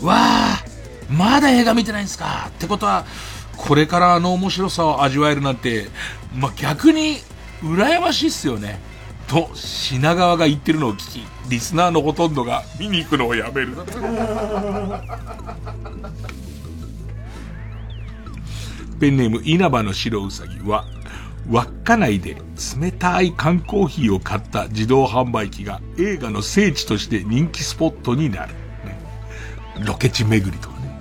Speaker 1: わあまだ映画見てないんですか？ってことは、これからあの面白さを味わえるなんて、まあ、逆に、羨ましいっすよね。と品川が言ってるのを聞き、リスナーのほとんどが見に行くのをやめる。ペンネーム稲葉の白うさぎは、稚内で冷たい缶コーヒーを買った自動販売機が映画の聖地として人気スポットになる。ね、ロケ地巡りとかね。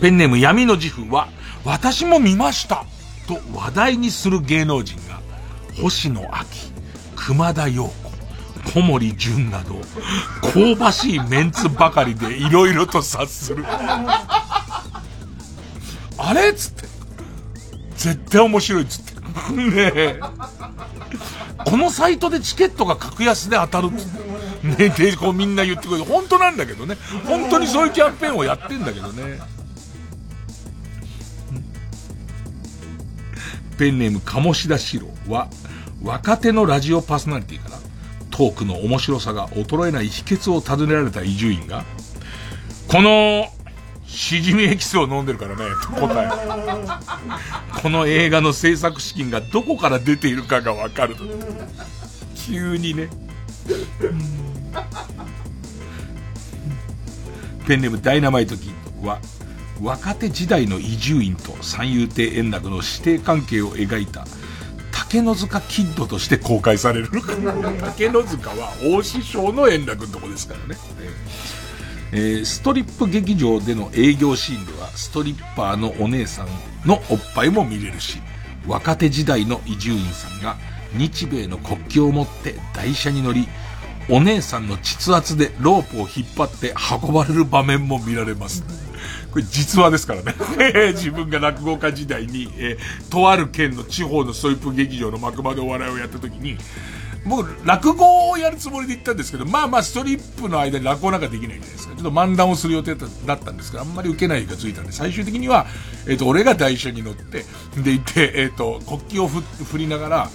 Speaker 1: ペンネーム闇の自負は、私も見ましたと話題にする芸能人が星野秋、熊田陽子、小森純など、香ばしいメンツばかりで色々と察する。あれ？っつって。絶対面白いっつって。ねえ。このサイトでチケットが格安で当たるっつって。ねで、こうみんな言ってくる。本当なんだけどね。本当にそういうキャンペーンをやってんだけどね。ペンネーム鴨志田四郎は、若手のラジオパーソナリティから、トークの面白さが衰えない秘訣を尋ねられた伊集院が、この、しじみエキスを飲んでるからね、と答え。この映画の制作資金がどこから出ているかがわかる。急にね。ペンネームダイナマイトキッドは、若手時代の伊集院と三遊亭円楽の師弟関係を描いた竹の塚キッドとして公開される。竹の塚は大師匠の円楽のとこですからね。えー、ストリップ劇場での営業シーンでは、ストリッパーのお姉さんのおっぱいも見れるし、若手時代の伊集院さんが日米の国旗を持って台車に乗り、お姉さんの膣圧でロープを引っ張って運ばれる場面も見られます。これ実話ですからね。自分が落語家時代に、えー、とある県の地方のストリップ劇場の幕間でお笑いをやった時に、僕、落語をやるつもりで行ったんですけど、まあまあ、ストリップの間に落語なんかできないじゃないですか。ちょっと漫談をする予定だったんですけど、あんまり受けないがついたんで、最終的には、えっ、ー、と、俺が台車に乗って、で行って、えっ、ー、と、国旗を振りながら、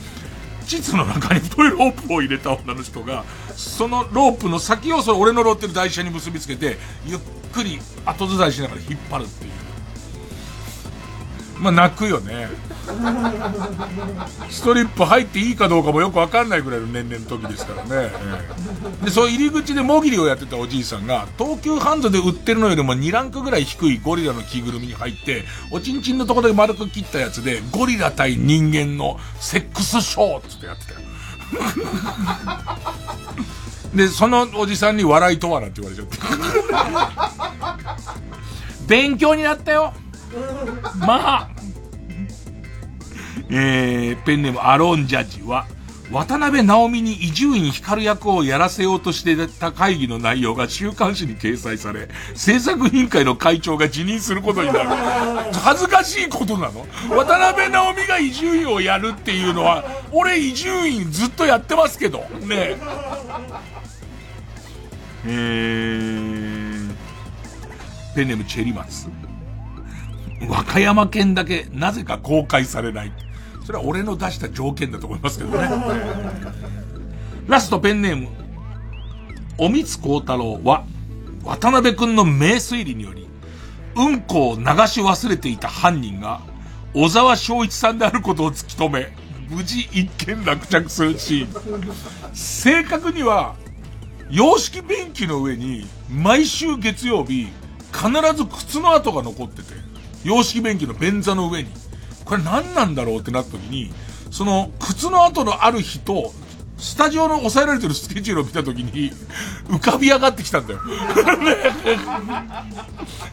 Speaker 1: 膣の中に太いロープを入れた女の人が、そのロープの先をそれ俺の乗ってる台車に結びつけて、ゆっくり後ずさりしながら引っ張るっていう。まあ泣くよね。ストリップ入っていいかどうかもよくわかんないぐらいの年齢の時ですからね。で、その入り口でもぎりをやってたおじいさんが、東急ハンズで売ってるのよりも2ランクぐらい低いゴリラの着ぐるみに入って、おちんちんのとこだけ丸く切ったやつで、ゴリラ対人間のセックスショーってやってたよ。で、そのおじさんに笑いとはなんて言われちゃって。勉強になったよ。まあ、えー、ペンネームアロンジャジは、渡辺直美に伊集院光役をやらせようとしてた会議の内容が週刊誌に掲載され、制作委員会の会長が辞任することになる。恥ずかしいことなの渡辺直美が伊集院をやるっていうのは、俺伊集院ずっとやってますけど、ねえ。ー、ペンネームチェリマス。和歌山県だけなぜか公開されない。それは俺の出した条件だと思いますけどね。ラストペンネーム。おみつこうたろうは、渡辺くんの名推理により、うんこを流し忘れていた犯人が、小沢昭一さんであることを突き止め、無事一件落着するし、正確には、洋式便器の上に、毎週月曜日、必ず靴の跡が残ってて、洋式便器の便座の上に。これ何なんだろうってなった時に、その、靴の跡のある日と、スタジオの抑えられてるスケジュールを見た時に、浮かび上がってきたんだよ。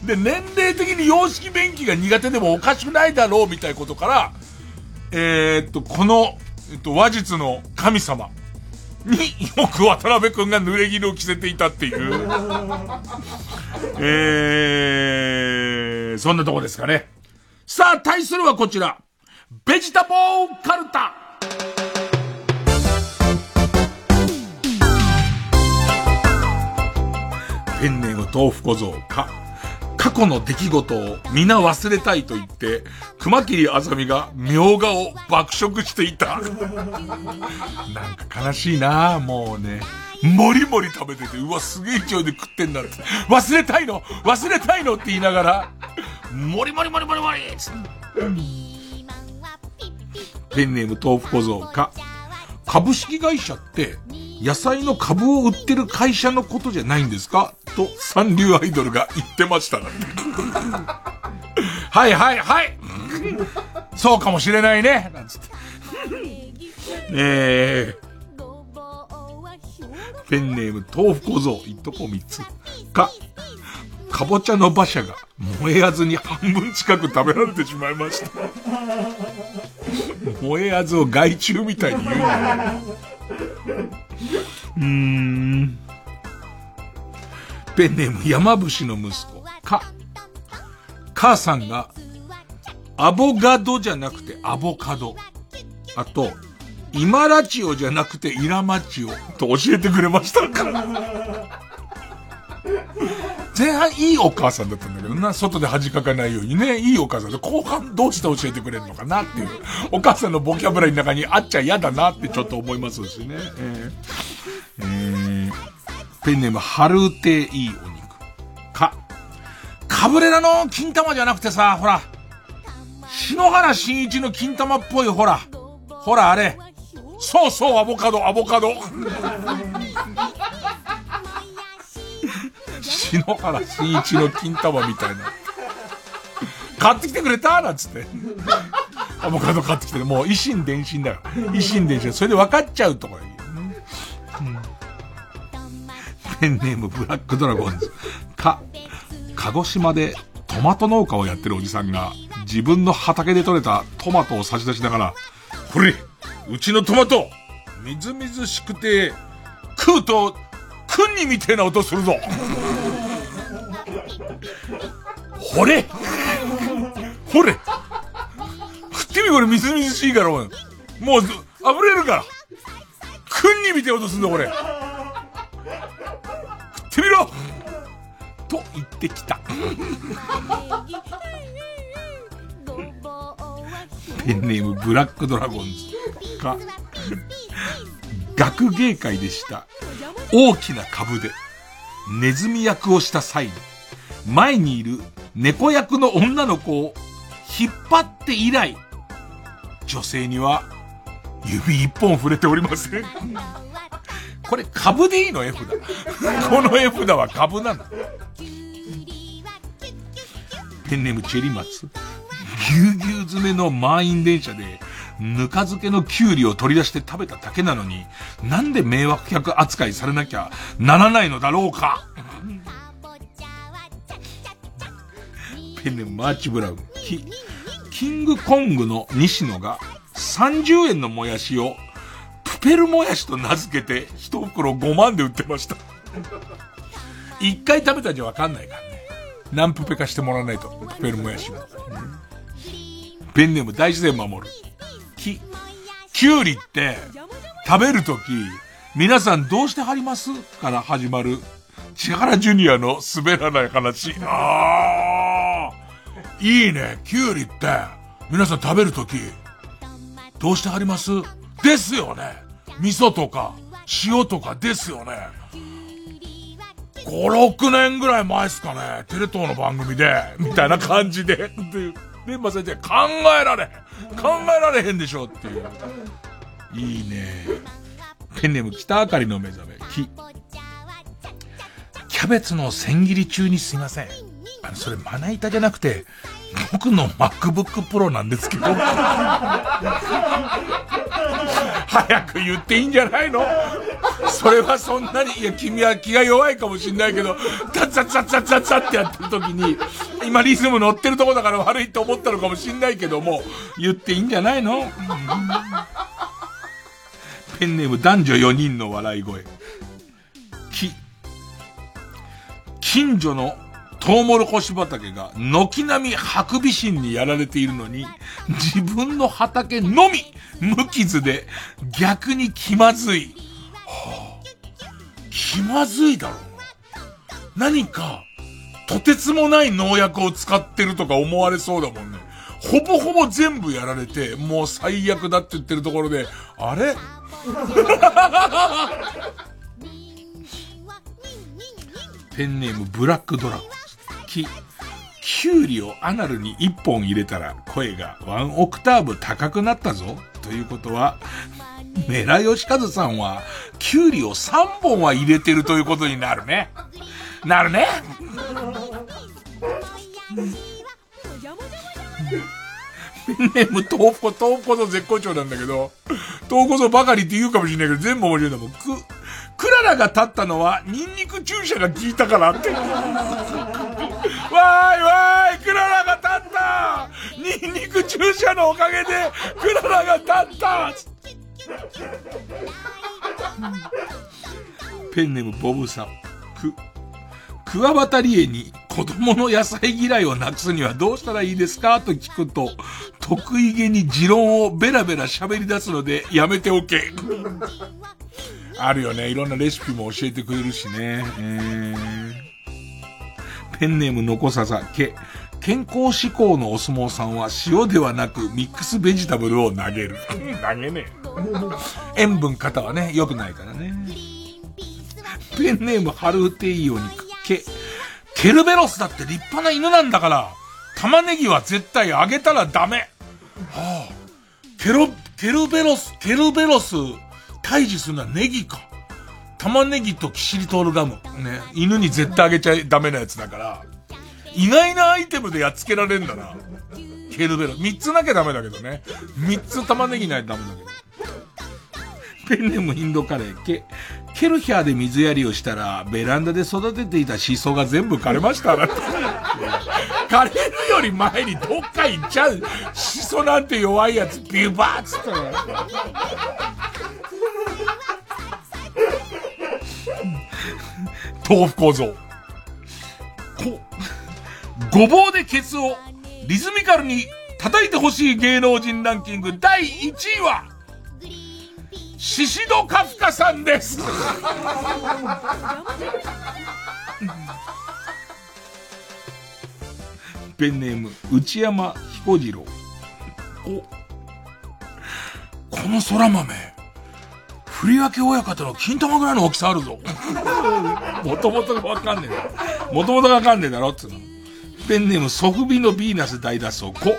Speaker 1: で、年齢的に洋式便器が苦手でもおかしくないだろうみたいなことから、えー、っと、この、えっと、話術の神様によく渡辺くんが濡れ衣を着せていたっていう。えー、そんなとこですかね。さあ、対するはこちら。ベジタボーカルタ。ペンネーム豆腐小僧か。過去の出来事を皆忘れたいと言って、熊切あさみがみょうがを爆食していた。なんか悲しいなもうね。もりもり食べてて、うわ、すげえ勢いで食ってんだって。忘れたいの？忘れたいの？って言いながら、もりもりもりもりもりペンネーム豆腐小僧か。株式会社って、野菜の株を売ってる会社のことじゃないんですか？と、三流アイドルが言ってました はいはいはい。そうかもしれないね。なんつって。え。ー、ペンネーム豆腐小僧、いっとこ三つ。か、かぼちゃの馬車が燃えやずに半分近く食べられてしまいました。燃えやずを害虫みたいに言うんだよ。うーん。ペンネーム山伏の息子。か。母さんが、アボガドじゃなくてアボカド。あと、イマラチオじゃなくてイラマチオと教えてくれましたか。前半いいお母さんだったんだけど。な、外で恥かかないようにね、いいお母さん。で、後半どうして教えてくれるのかなっていう、お母さんのボキャブラリーの中にあっちゃ嫌だなってちょっと思いますしね。えー、えー、ペンネーム、春うていいお肉。か、カブレラの？金玉じゃなくてさ、ほら、篠原慎一の金玉っぽいほら、ほらあれ、そうそう、アボカド、アボカド。篠原慎一の金玉みたいな。買ってきてくれた？なんつって。アボカド買ってきてもう維新伝心だよ。維新伝心。それで分かっちゃうところいい、ね、ペンネームブラックドラゴンズ。か、鹿児島でトマト農家をやってるおじさんが自分の畑で採れたトマトを差し出しながら、ほれ、うちのトマト、みずみずしくて、食うと、くんにみてえな音するぞ。ほれほれ食ってみこれみずみずしいから、もう、もう、溢れるから。くんにみてえ音すんだ、これ。食ってみろと言ってきた。ペンネームブラックドラゴンズか、学芸会でした大きな株でネズミ役をした際に、前にいる猫役の女の子を引っ張って以来、女性には指一本触れておりません。これ株でいいの？絵札。この絵札は株なんだ。ペンネームチェリマツ。うぎゅう詰めの満員電車で、ぬか漬けのキュウリを取り出して食べただけなのに、なんで迷惑客扱いされなきゃならないのだろうか？ペンネマーチブラウン。キ、キングコングの西野が30円のもやしをプペルもやしと名付けて一袋5万で売ってました。一回食べたんじゃわかんないからね。何プペかしてもらわないと。プペルもやしも。ペンネーム大自然守る。き、キュウリって、食べるとき、皆さんどうして貼りますから始まる、千原ジュニアの滑らない話。あーいいね。キュウリって、皆さん食べるとき、どうして貼ります？ですよね。味噌とか、塩とかですよね。5、6年ぐらい前っすかね。テレ東の番組で、みたいな感じで。で、で、まあ、先生、考えられ。考えられへんでしょっていう。いいね。ペンネーム北あかりの目覚め。き。キャベツの千切り中にすいません。あの、それまな板じゃなくて、僕の MacBook Pro なんですけど。早く言っていいんじゃないの？それはそんなに、いや、君は気が弱いかもしんないけど、タッツァッツァッツァッツァッツってやってる時に、今リズム乗ってるとこだから悪いと思ったのかもしんないけども、言っていいんじゃないの、うんペンネーム男女4人の笑い声。き、近所のトウモロコシ畑が軒並みハクビシンにやられているのに、自分の畑のみ無傷で逆に気まずい。はあ、気まずいだろうな。何か、とてつもない農薬を使ってるとか思われそうだもんね。ほぼほぼ全部やられて、もう最悪だって言ってるところで、あれ？ペンネームブラックドラゴン。き、キュウリをアナルに1本入れたら声がワンオクターブ高くなったぞ。ということは、メラヨシカズさんは、キュウリを3本は入れてるということになるね。なるね。ネーム、豆腐こ、豆腐こそ絶好調なんだけど、豆腐こそばかりって言うかもしれないけど、全部面白いんだもん。く、クララが立ったのは、ニンニク注射が効いたからって。わーいわーいクララが立ったニンニク注射のおかげで、クララが立ったペンネームボブさん。く、クワバタリエに子供の野菜嫌いをなくすにはどうしたらいいですかと聞くと、得意げに持論をベラベラ喋り出すのでやめておけ。あるよね。いろんなレシピも教えてくれるしね。えー、ペンネームのこささけ。健康志向のお相撲さんは塩ではなくミックスベジタブルを投げる。投げねえ。塩分型はね、良くないからね。ペンネームハルテイオにけ。ケルベロスだって立派な犬なんだから、玉ねぎは絶対あげたらダメ。はあ、ケロ、ケルベロス、ケルベロス、退治するのはネギか。玉ねぎとキシリトールガム。ね。犬に絶対あげちゃダメなやつだから。意外なアイテムでやっつけられんだな。ケルベロ。三つなきゃダメだけどね。三つ玉ねぎないとダメだけど。ペンネームインドカレー。ケ、ケルヒャーで水やりをしたら、ベランダで育てていたシソが全部枯れました。枯れるより前にどっか行っちゃう。シソなんて弱いやつ、ビューバーっつった。豆腐構造。こ、ごぼうでケツをリズミカルに叩いてほしい芸能人ランキング第1位は、シシドカフカさんですペンネーム、内山彦次郎。お、この空豆、振り分け親方の金玉ぐらいの大きさあるぞ。もともとわかんねえだろ。もともとわかんねえだろ、つうの。ペンネーム、ソフビのヴィーナス大脱走、こ。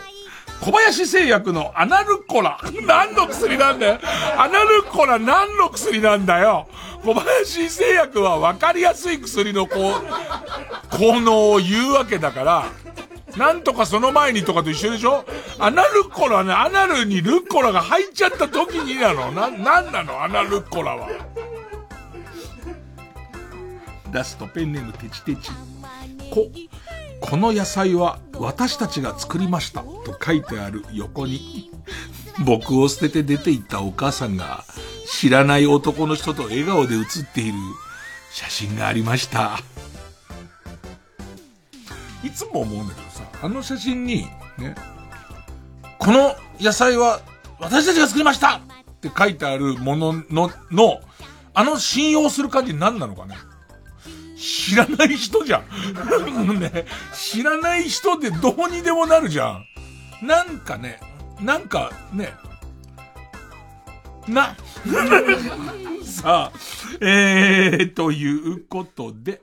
Speaker 1: 小林製薬のアナルコラ。何の薬なんだよ。アナルコラ何の薬なんだよ。小林製薬は分かりやすい薬のこう、効能を言うわけだから、なんとかその前にとかと一緒でしょアナルコラね、アナルにルッコラが入っちゃった時になのな、なんなの？アナルコラは。ラストペンネームテチテチ。こ、この野菜は私たちが作りましたと書いてある横に、僕を捨てて出て行ったお母さんが知らない男の人と笑顔で写っている写真がありました。いつも思うんだけどさ、あの写真に、ね、この野菜は私たちが作りましたって書いてあるものの、の、あの信用する感じ何なのかね知らない人じゃん。ね、知らない人でどうにでもなるじゃん。なんかね、なんかね、な、さあ、えー、ということで、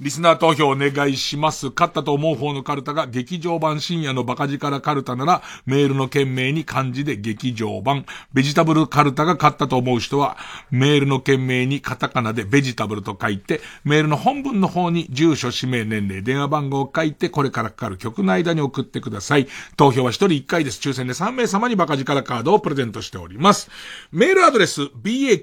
Speaker 1: リスナー投票お願いします。勝ったと思う方のカルタが劇場版深夜のバカ力カルタなら、メールの件名に漢字で劇場版。ベジタブルカルタが勝ったと思う人は、メールの件名にカタカナでベジタブルと書いて、メールの本文の方に住所、氏名、年齢、電話番号を書いて、これからかかる曲の間に送ってください。投票は1人1回です。抽選で3名様にバカ力カードをプレゼントしております。メールアドレス、baka.tbs.co.jp、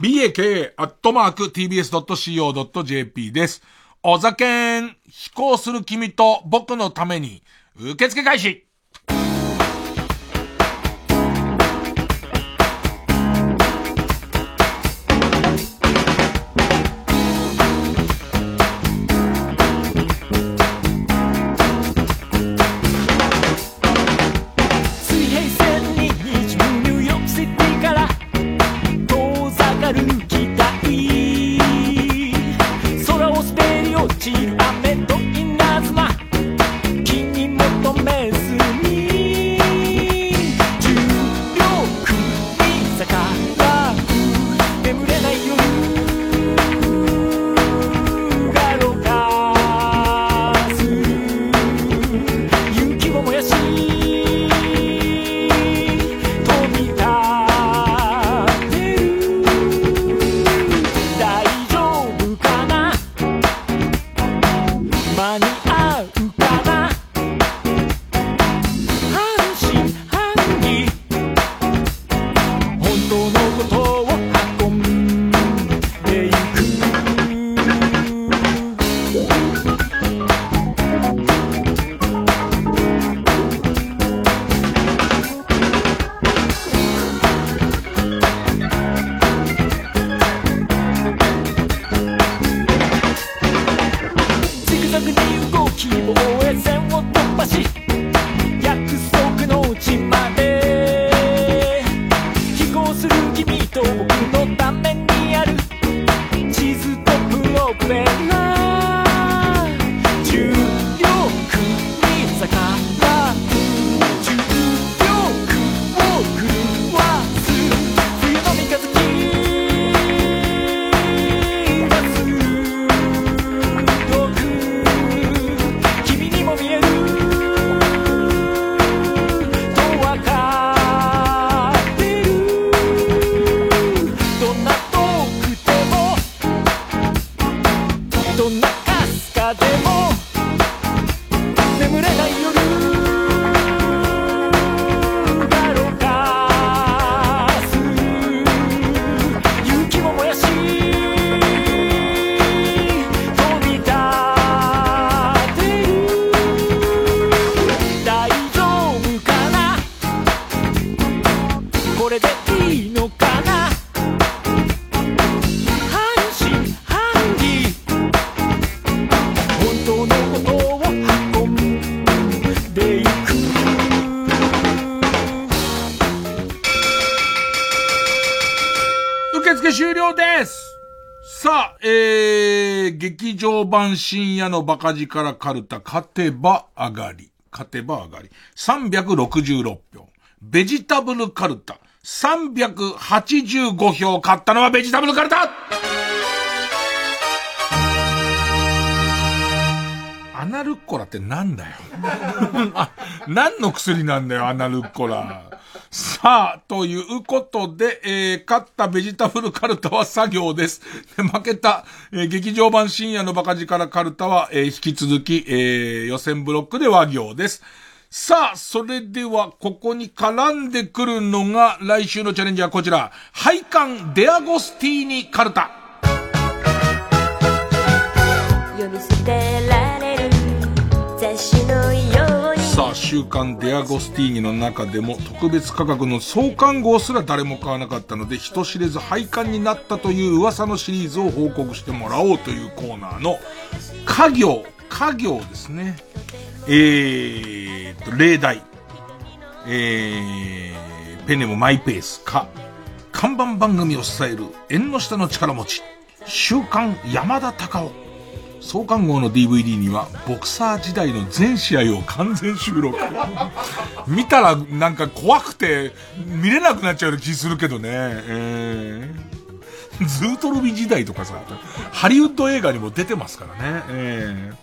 Speaker 1: baka.tbs.co.jp tbs.co.jp です。お酒ん、飛行する君と僕のために、受付開始深夜のバカ力カルタ勝てば上がり。勝てば上がり。366票。ベジタブルカルタ。385票勝ったのはベジタブルカルタアナルッコラってなんだよ。あ、何の薬なんだよ、アナルッコラ。さあ、ということで、えー、勝ったベジタブルカルタは作業です。で負けた、えー、劇場版深夜のバカ力カルタは、えー、引き続き、えー、予選ブロックで和行です。さあ、それでは、ここに絡んでくるのが、来週のチャレンジはこちら、配管デアゴスティーニカルタ。
Speaker 24: 呼び捨てられる、
Speaker 1: 週刊デアゴスティーニの中でも特別価格の創刊号すら誰も買わなかったので、人知れず廃刊になったという噂のシリーズを報告してもらおうというコーナーの、家業、家業ですね。えーと、例題。えー、ペネームマイペースか、看板番組を支える縁の下の力持ち、週刊山田隆夫。創刊号の DVD には、ボクサー時代の全試合を完全収録。見たらなんか怖くて、見れなくなっちゃうような気するけどね。えー、ズートルビ時代とかさ、ハリウッド映画にも出てますからね。えー、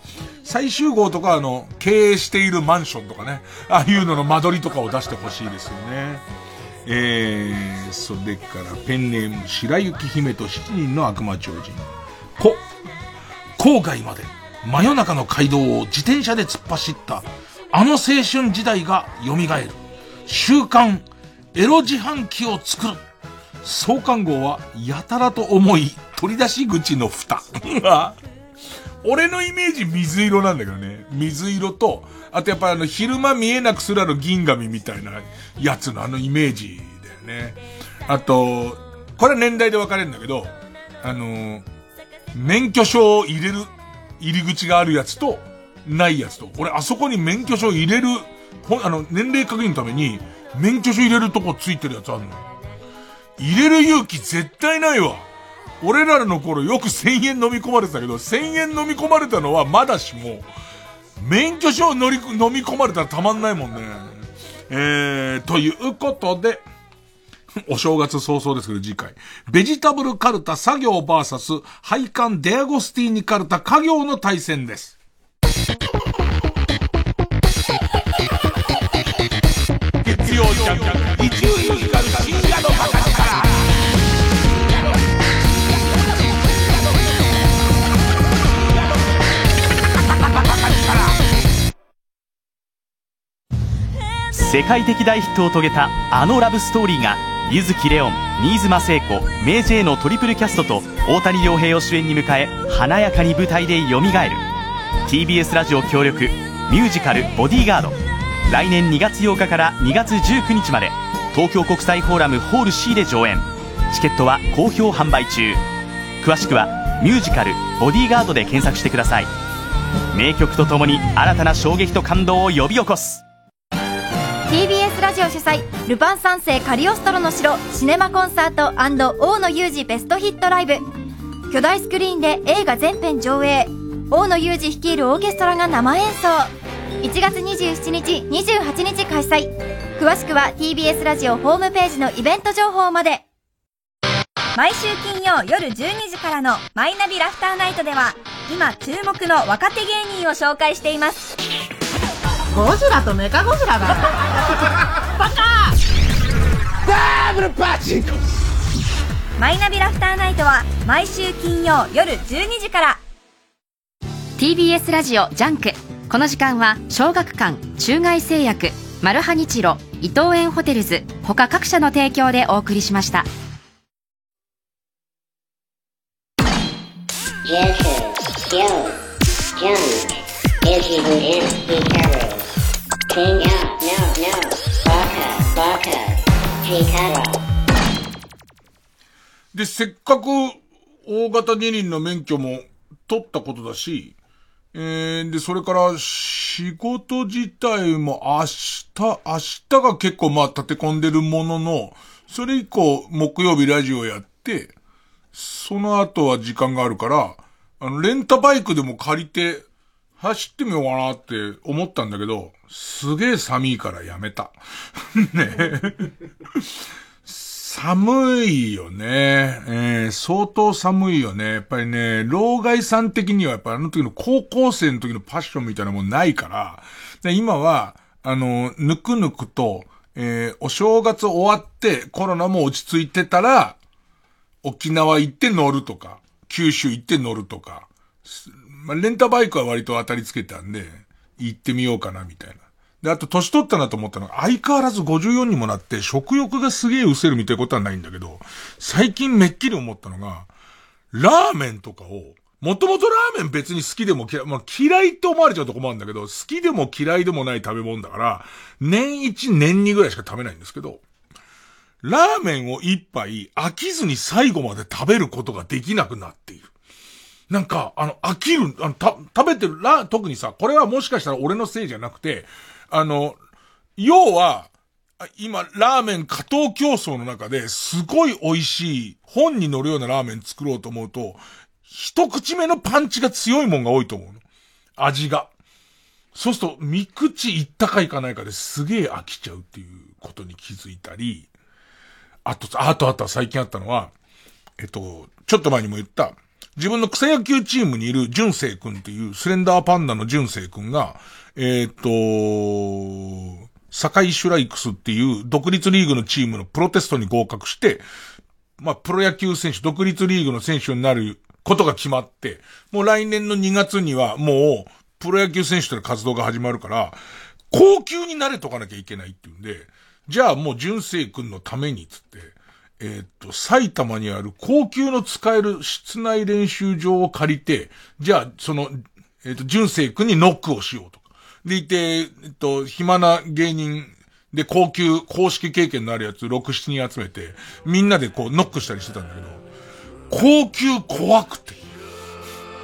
Speaker 1: 最終号とかあの、経営しているマンションとかね、ああいうのの間取りとかを出してほしいですよね。えー、それからペンネーム、白雪姫と七人の悪魔超人。こ、郊外まで真夜中の街道を自転車で突っ走ったあの青春時代が蘇る。週刊エロ自販機を作る。創刊号はやたらと重い取り出し口の蓋。俺のイメージ水色なんだけどね。水色と、あとやっぱりあの昼間見えなくするある銀紙みたいなやつのあのイメージだよね。あと、これは年代で分かれるんだけど、あの免許証を入れる入り口があるやつと、ないやつと。俺、あそこに免許証入れる、ほあの、年齢確認のために、免許証入れるとこついてるやつあるの。入れる勇気絶対ないわ。俺らの頃よく1000円飲み込まれてたけど、1000円飲み込まれたのはまだしも、免許証乗り、飲み込まれたらたまんないもんね。えー、ということで、お正月早々ですけど、次回。ベジタブルカルタ作業バーサス、配管デアゴスティーニカルタ家業の対戦です。月曜ジャンク、一流ミュージカル深夜の
Speaker 7: 世界的大ヒットを遂げたあのラブストーリーが柚木レオン新妻聖子メイジェイのトリプルキャストと大谷亮平を主演に迎え華やかに舞台で蘇る。TBS ラジオ協力ミュージカル「ボディーガード」来年2月8日から2月19日まで東京国際フォーラムホール C で上演。チケットは好評販売中。詳しくはミュージカル「ボディーガード」で検索してください。名曲とともに新たな衝撃と感動を呼び起こす。
Speaker 25: TBS ラジオ主催ルパン三世カリオストロの城シネマコンサート大野裕二ベストヒットライブ。巨大スクリーンで映画全編上映。大野裕二率いるオーケストラが生演奏。1月27日28日開催。詳しくは TBS ラジオホームページのイベント情報まで。毎週金曜夜12時からの「マイナビラフターナイト」では今注目の若手芸人を紹介しています。
Speaker 26: ゴジラとメカゴジラがバカ
Speaker 25: ダブルパチンコマイナビラフターナイトは毎週金曜夜12時から
Speaker 2: TBS ラジオジャンクこの時間は小学館中外製薬マルハニチロ伊藤園ホテルズ他各社の提供でお送りしました
Speaker 27: Yes, yo, junk, is even in Hikaru.
Speaker 1: で、せっかく大型二輪の免許も取ったことだし、えー、で、それから仕事自体も明日、明日が結構まあ立て込んでるものの、それ以降木曜日ラジオやって、その後は時間があるから、あの、レンタバイクでも借りて走ってみようかなって思ったんだけど、すげえ寒いからやめた。ね寒いよね。えー、相当寒いよね。やっぱりね、老害さん的にはやっぱあの時の高校生の時のパッションみたいなもんないから、で今は、あの、ぬくぬくと、えー、お正月終わってコロナも落ち着いてたら、沖縄行って乗るとか、九州行って乗るとか、まあ、レンタバイクは割と当たりつけたんで、行ってみようかなみたいな。で、あと、年取ったなと思ったのが、相変わらず54にもなって、食欲がすげえ失せるみたいなことはないんだけど、最近めっきり思ったのが、ラーメンとかを、もともとラーメン別に好きでも嫌い、まあ嫌いって思われちゃうと困るんだけど、好きでも嫌いでもない食べ物だから、年1、年2ぐらいしか食べないんですけど、ラーメンを一杯飽きずに最後まで食べることができなくなっている。なんか、あの、飽きる、あの、た、食べてる、ら、特にさ、これはもしかしたら俺のせいじゃなくて、あの、要は、今、ラーメン加藤競争の中ですごい美味しい、本に乗るようなラーメン作ろうと思うと、一口目のパンチが強いもんが多いと思うの。味が。そうすると、三口いったかいかないかですげえ飽きちゃうっていうことに気づいたり、あと、あとあと最近あったのは、えっと、ちょっと前にも言った、自分の草野球チームにいる純正くんっていうスレンダーパンダの純正くんが、えっ、と、堺シュライクスっていう独立リーグのチームのプロテストに合格して、まあ、プロ野球選手、独立リーグの選手になることが決まって、もう来年の2月にはもう、プロ野球選手との活動が始まるから、高級になれとかなきゃいけないっていうんで、じゃあもう純正くんのためにつって、えっ、と、埼玉にある高級の使える室内練習場を借りて、じゃあ、その、えっ、と、純正くんにノックをしようとか。でいて、えっと、暇な芸人で高級、公式経験のあるやつ6、7人集めて、みんなでこうノックしたりしてたんだけど、高級怖くて。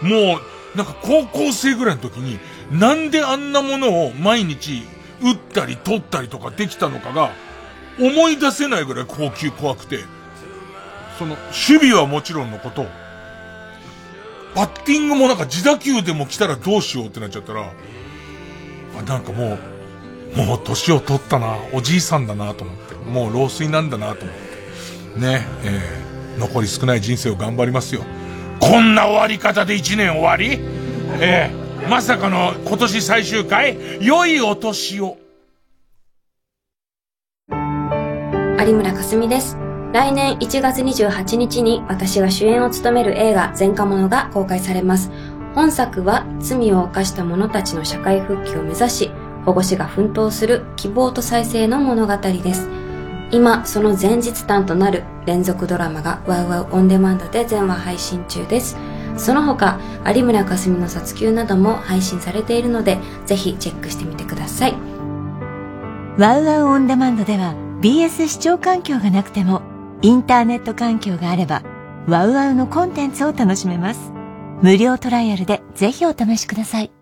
Speaker 1: もう、なんか高校生ぐらいの時に、なんであんなものを毎日打ったり取ったりとかできたのかが、思い出せないぐらい高級怖くて、その、守備はもちろんのこと、バッティングもなんか自打球でも来たらどうしようってなっちゃったら、あなんかもう、もう年を取ったな、おじいさんだなと思って、もう老衰なんだなと思って、ね、えー、残り少ない人生を頑張りますよ。こんな終わり方で一年終わり？えー、まさかの今年最終回？良いお年を。
Speaker 16: 有村架純です。来年1月28日に私が主演を務める映画前科者が公開されます。本作は罪を犯した者たちの社会復帰を目指し、保護司が奮闘する希望と再生の物語です。今、その前日譚となる連続ドラマがワウワウオンデマンドで全話配信中です。その他、有村架純の撮休なども配信されているので、ぜひチェックしてみてください。
Speaker 17: ワウワウオンデマンドでは BS 視聴環境がなくても、インターネット環境があれば、ワウワウのコンテンツを楽しめます。無料トライアルでぜひお試しください。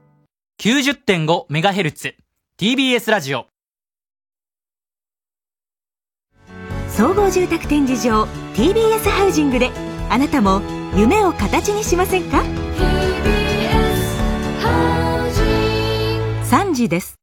Speaker 7: 90.5MHz TBS ラジオ
Speaker 17: 総合住宅展示場 TBS ハウジングであなたも夢を形にしませんか？3時です